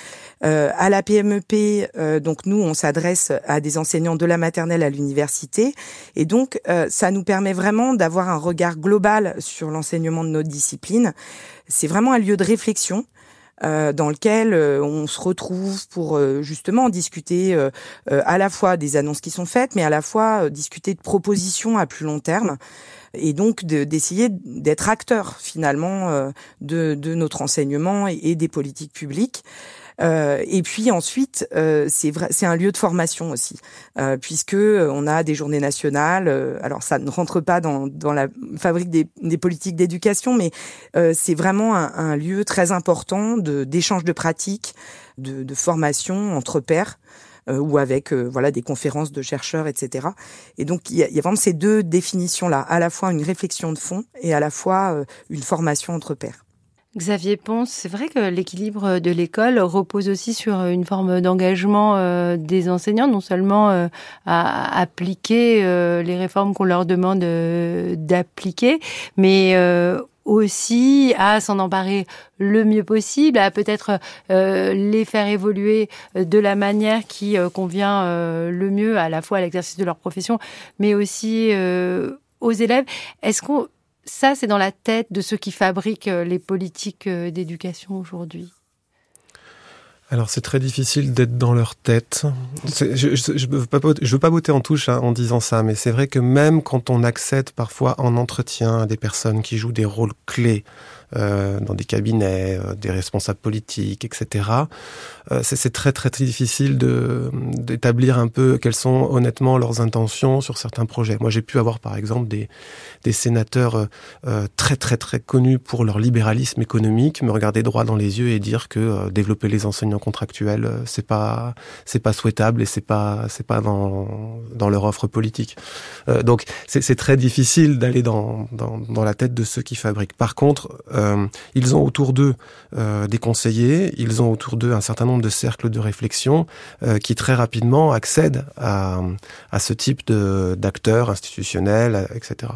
à la PMEP, donc nous, on s'adresse à des enseignants de la maternelle à l'université, et donc ça nous permet vraiment d'avoir un regard global sur l'enseignement de notre discipline. C'est vraiment un lieu de réflexion. Euh, dans lequel euh, on se retrouve pour euh, justement discuter à la fois des annonces qui sont faites, mais à la fois discuter de propositions à plus long terme et donc d'essayer d'être acteur finalement de, de, notre enseignement et, et des politiques publiques. Euh, et puis ensuite, euh, c'est un lieu de formation aussi, euh, puisque on a des journées nationales. alors ça ne rentre pas dans, dans la fabrique des, des politiques d'éducation, mais c'est vraiment un, un, lieu très important d'échange de pratiques, de, de formation entre pairs. Ou avec voilà des conférences de chercheurs, etc. Et donc il y, y a vraiment ces deux définitions là, à la fois une réflexion de fond et à la fois une formation entre pairs. Xavier Ponce, c'est vrai que l'équilibre de l'école repose aussi sur une forme d'engagement euh, des enseignants, non seulement euh, à appliquer euh, les réformes qu'on leur demande d'appliquer, mais aussi à s'en emparer le mieux possible, à peut-être les faire évoluer de la manière qui convient le mieux à la fois à l'exercice de leur profession, mais aussi aux élèves. Est-ce qu'on ça, c'est dans la tête de ceux qui fabriquent euh, les politiques euh, d'éducation aujourd'hui? Alors c'est très difficile d'être dans leur tête. Je, je, veux pas, botter en touche hein, en disant ça, mais c'est vrai que même quand on accède parfois en entretien à des personnes qui jouent des rôles clés dans des cabinets, euh, des responsables politiques, etc. Euh, c'est très, très très difficile de d'établir un peu quelles sont honnêtement leurs intentions sur certains projets. Moi, j'ai pu avoir par exemple des des sénateurs très très très connus pour leur libéralisme économique me regarder droit dans les yeux et dire que développer les enseignants contractuels c'est pas c'est pas souhaitable et c'est pas c'est pas dans dans leur offre politique. donc c'est très difficile d'aller dans, dans dans la tête de ceux qui fabriquent. Par contre euh, ils ont autour d'eux euh, des conseillers, ils ont autour d'eux un certain nombre de cercles de réflexion euh, qui très rapidement accèdent à, à ce type d'acteurs institutionnels, etc.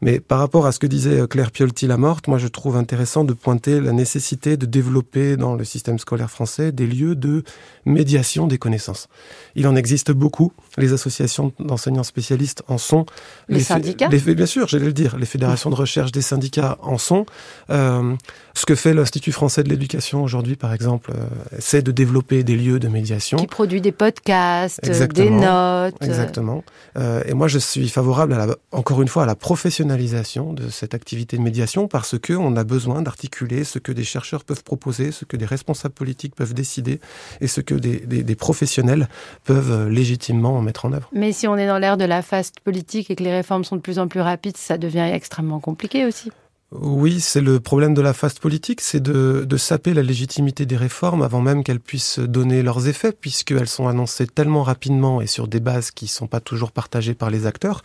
Mais par rapport à ce que disait Claire Piolti-Lamorte, moi je trouve intéressant de pointer la nécessité de développer dans le système scolaire français des lieux de médiation des connaissances. Il en existe beaucoup. Les associations d'enseignants spécialistes en sont. Les, syndicats les, Bien sûr, j'allais le dire. Les fédérations de recherche des syndicats en sont. Euh, ce que fait l'Institut français de l'éducation aujourd'hui, par exemple, euh, c'est de développer des lieux de médiation. Qui produit des podcasts, des notes. Exactement. Euh, et moi, je suis favorable, à la, encore une fois, à la professionnalisation de cette activité de médiation parce que on a besoin d'articuler ce que des chercheurs peuvent proposer, ce que des responsables politiques peuvent décider et ce que des, professionnels peuvent euh, légitimement mettre en œuvre. Mais si on est dans l'ère de la faste politique et que les réformes sont de plus en plus rapides, ça devient extrêmement compliqué aussi. Oui, c'est le problème de la faste politique, c'est de, de, saper la légitimité des réformes avant même qu'elles puissent donner leurs effets, puisqu'elles sont annoncées tellement rapidement et sur des bases qui ne sont pas toujours partagées par les acteurs,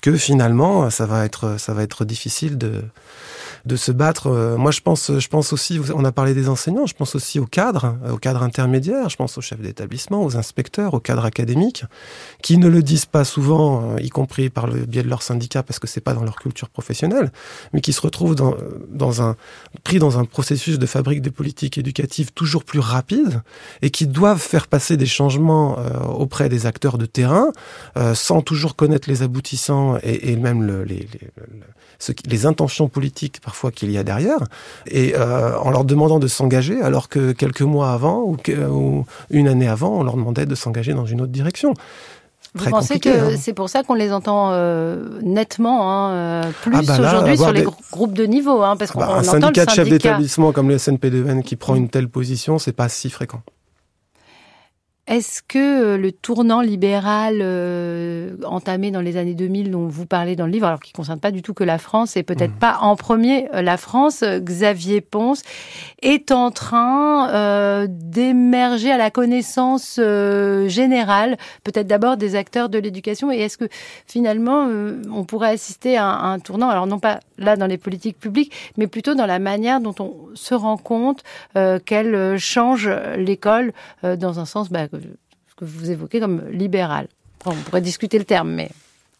que finalement, ça va être, ça va être difficile de, de se battre. Euh, moi, je pense, je pense aussi, on a parlé des enseignants, je pense aussi aux cadres, aux cadres intermédiaires, je pense aux chefs d'établissement, aux inspecteurs, aux cadres académiques, qui ne le disent pas souvent, euh, y compris par le biais de leur syndicat, parce que c'est pas dans leur culture professionnelle, mais qui se retrouvent dans, un, pris dans un processus de fabrique des politiques éducatives toujours plus rapide et qui doivent faire passer des changements euh, auprès des acteurs de terrain sans toujours connaître les aboutissants et, même le, les, les intentions politiques parfois qu'il y a derrière, et euh, en leur demandant de s'engager, alors que quelques mois avant ou, ou, une année avant, on leur demandait de s'engager dans une autre direction. Vous pensez que hein. c'est pour ça qu'on les entend euh, nettement hein, euh, plus ah bah aujourd'hui sur les groupes de niveau, hein, parce ah qu'on bah, un syndicat de chef d'établissement comme le SNP2N qui prend une telle position, c'est pas si fréquent. Est-ce que le tournant libéral entamé dans les années 2000 dont vous parlez dans le livre, alors qui ne concerne pas du tout que la France et peut-être mmh. pas en premier la France, Xavier Ponce, est en train d'émerger à la connaissance générale, peut-être d'abord des acteurs de l'éducation, et est-ce que finalement on pourrait assister à un, tournant, alors non pas là dans les politiques publiques, mais plutôt dans la manière dont on se rend compte euh, qu'elle change l'école euh, dans un sens bah, que, vous évoquez comme libéral. on pourrait discuter le terme, mais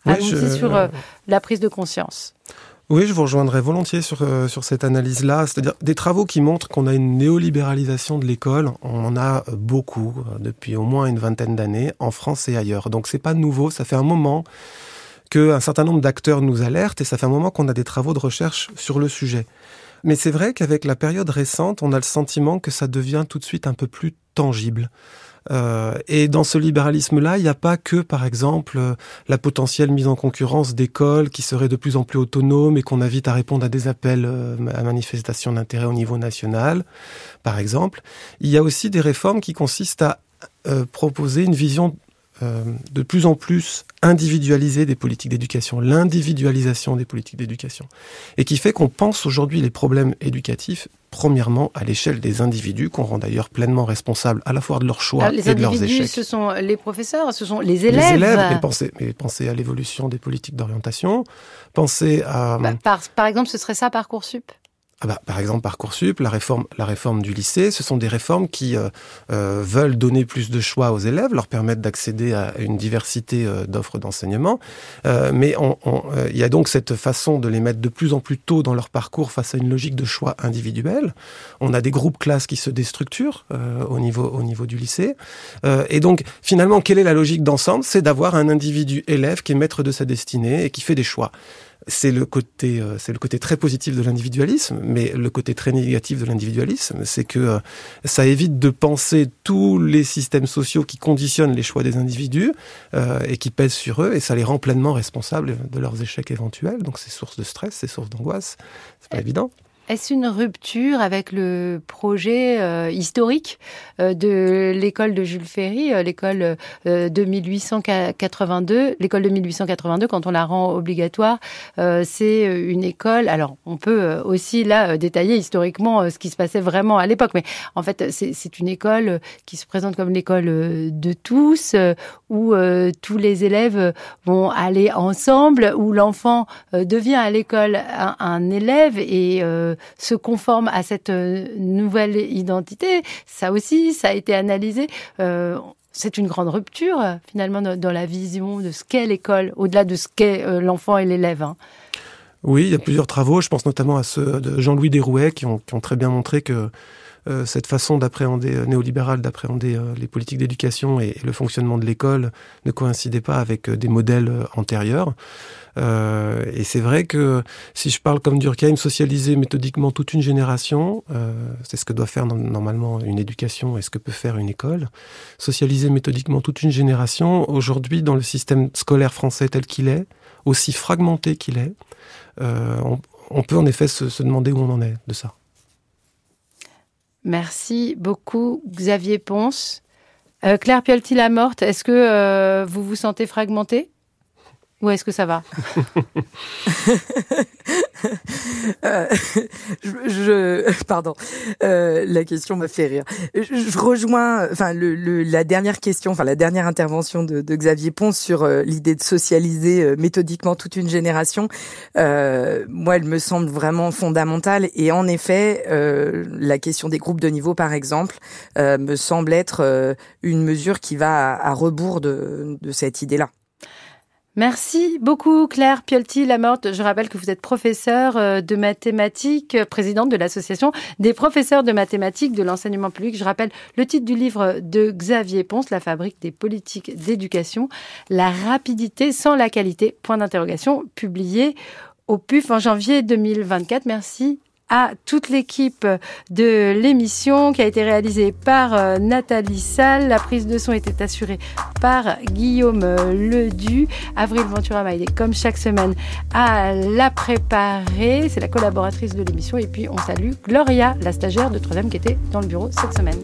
allons-y sur euh, la prise de conscience. Oui, je vous rejoindrai volontiers sur, sur cette analyse-là. C'est-à-dire des travaux qui montrent qu'on a une néolibéralisation de l'école. On en a beaucoup depuis au moins une vingtaine d'années en France et ailleurs. Donc c'est pas nouveau. Ça fait un moment qu'un certain nombre d'acteurs nous alertent et ça fait un moment qu'on a des travaux de recherche sur le sujet. Mais c'est vrai qu'avec la période récente, on a le sentiment que ça devient tout de suite un peu plus tangible. Euh, et dans ce libéralisme-là, il n'y a pas que, par exemple, la potentielle mise en concurrence d'écoles qui seraient de plus en plus autonomes et qu'on invite à répondre à des appels euh, à manifestation d'intérêt au niveau national, par exemple. Il y a aussi des réformes qui consistent à euh, proposer une vision euh, de plus en plus individualisée des politiques d'éducation, l'individualisation des politiques d'éducation, et qui fait qu'on pense aujourd'hui les problèmes éducatifs premièrement à l'échelle des individus, qu'on rend d'ailleurs pleinement responsables à la fois de leurs choix et de leurs échecs. Ce sont les professeurs, ce sont les élèves. Les élèves, mais pensez, mais pensez à l'évolution des politiques d'orientation, pensez à... Bah, par, par exemple, ce serait ça Parcoursup? Ah bah, par exemple, Parcoursup, la réforme, la réforme du lycée, ce sont des réformes qui euh, euh, veulent donner plus de choix aux élèves, leur permettre d'accéder à une diversité euh, d'offres d'enseignement. mais il y a donc cette façon de les mettre de plus en plus tôt dans leur parcours face à une logique de choix individuel. On a des groupes classes qui se déstructurent au niveau au niveau du lycée. et donc, finalement, quelle est la logique d'ensemble? C'est d'avoir un individu élève qui est maître de sa destinée et qui fait des choix c'est le côté euh, c'est le côté très positif de l'individualisme mais le côté très négatif de l'individualisme c'est que euh, ça évite de penser tous les systèmes sociaux qui conditionnent les choix des individus euh, et qui pèsent sur eux et ça les rend pleinement responsables de leurs échecs éventuels. Donc c'est source de stress c'est source d'angoisse. C'est pas évident est-ce une rupture avec le projet euh, historique euh, de l'école de Jules Ferry, euh, l'école de 1882 L'école de 1882, quand on la rend obligatoire, c'est une école. Alors, on peut aussi là détailler historiquement ce qui se passait vraiment à l'époque, mais en fait, c'est une école qui se présente comme l'école de tous, où tous les élèves vont aller ensemble, où l'enfant devient à l'école un, un, élève et se conforme à cette euh, nouvelle identité. Ça aussi, ça a été analysé. Euh, c'est une grande rupture finalement dans la vision de ce qu'est l'école, au-delà de ce qu'est euh, l'enfant et l'élève. Hein. Oui, il y a plusieurs travaux. Je pense notamment à ceux de Jean-Louis ont, qui ont, très bien montré que cette façon d'appréhender néolibérale d'appréhender les politiques d'éducation et, le fonctionnement de l'école ne coïncidait pas avec des modèles antérieurs. Euh, et c'est vrai que si je parle comme Durkheim, socialiser méthodiquement toute une génération, euh, c'est ce que doit faire normalement une éducation et ce que peut faire une école. Socialiser méthodiquement toute une génération, aujourd'hui dans le système scolaire français tel qu'il est, aussi fragmenté qu'il est, euh, on, peut en effet se, demander où on en est de ça. Merci beaucoup Xavier Ponce. Claire Piolti-Lamorte, est-ce que vous vous sentez fragmenté? Ou est-ce que ça va? Euh, je, pardon, euh, la question m'a fait rire. Je, rejoins, enfin, le, la dernière question, enfin la dernière intervention de, de Xavier Ponce sur euh, l'idée de socialiser euh, méthodiquement toute une génération. Euh, moi, elle me semble vraiment fondamentale. Et en effet, la question des groupes de niveau, par exemple, me semble être une mesure qui va à, à rebours de, de cette idée-là. Merci beaucoup Claire Piolti-Lamorte. Je rappelle que vous êtes professeure euh, de mathématiques, euh, présidente de l'association des professeurs de mathématiques de l'enseignement public. Je rappelle le titre du livre de Xavier Ponce, La fabrique des politiques d'éducation, la rapidité sans la qualité, point d'interrogation, publié au PUF en janvier 2024. Merci à toute l'équipe de l'émission qui a été réalisée par euh, Nathalie Salle. La prise de son était assurée par Guillaume Ledu. Avril Ventura m'a aidé comme chaque semaine à la préparer. C'est la collaboratrice de l'émission. Et puis on salue Gloria, la stagiaire de 3 qui était dans le bureau cette semaine.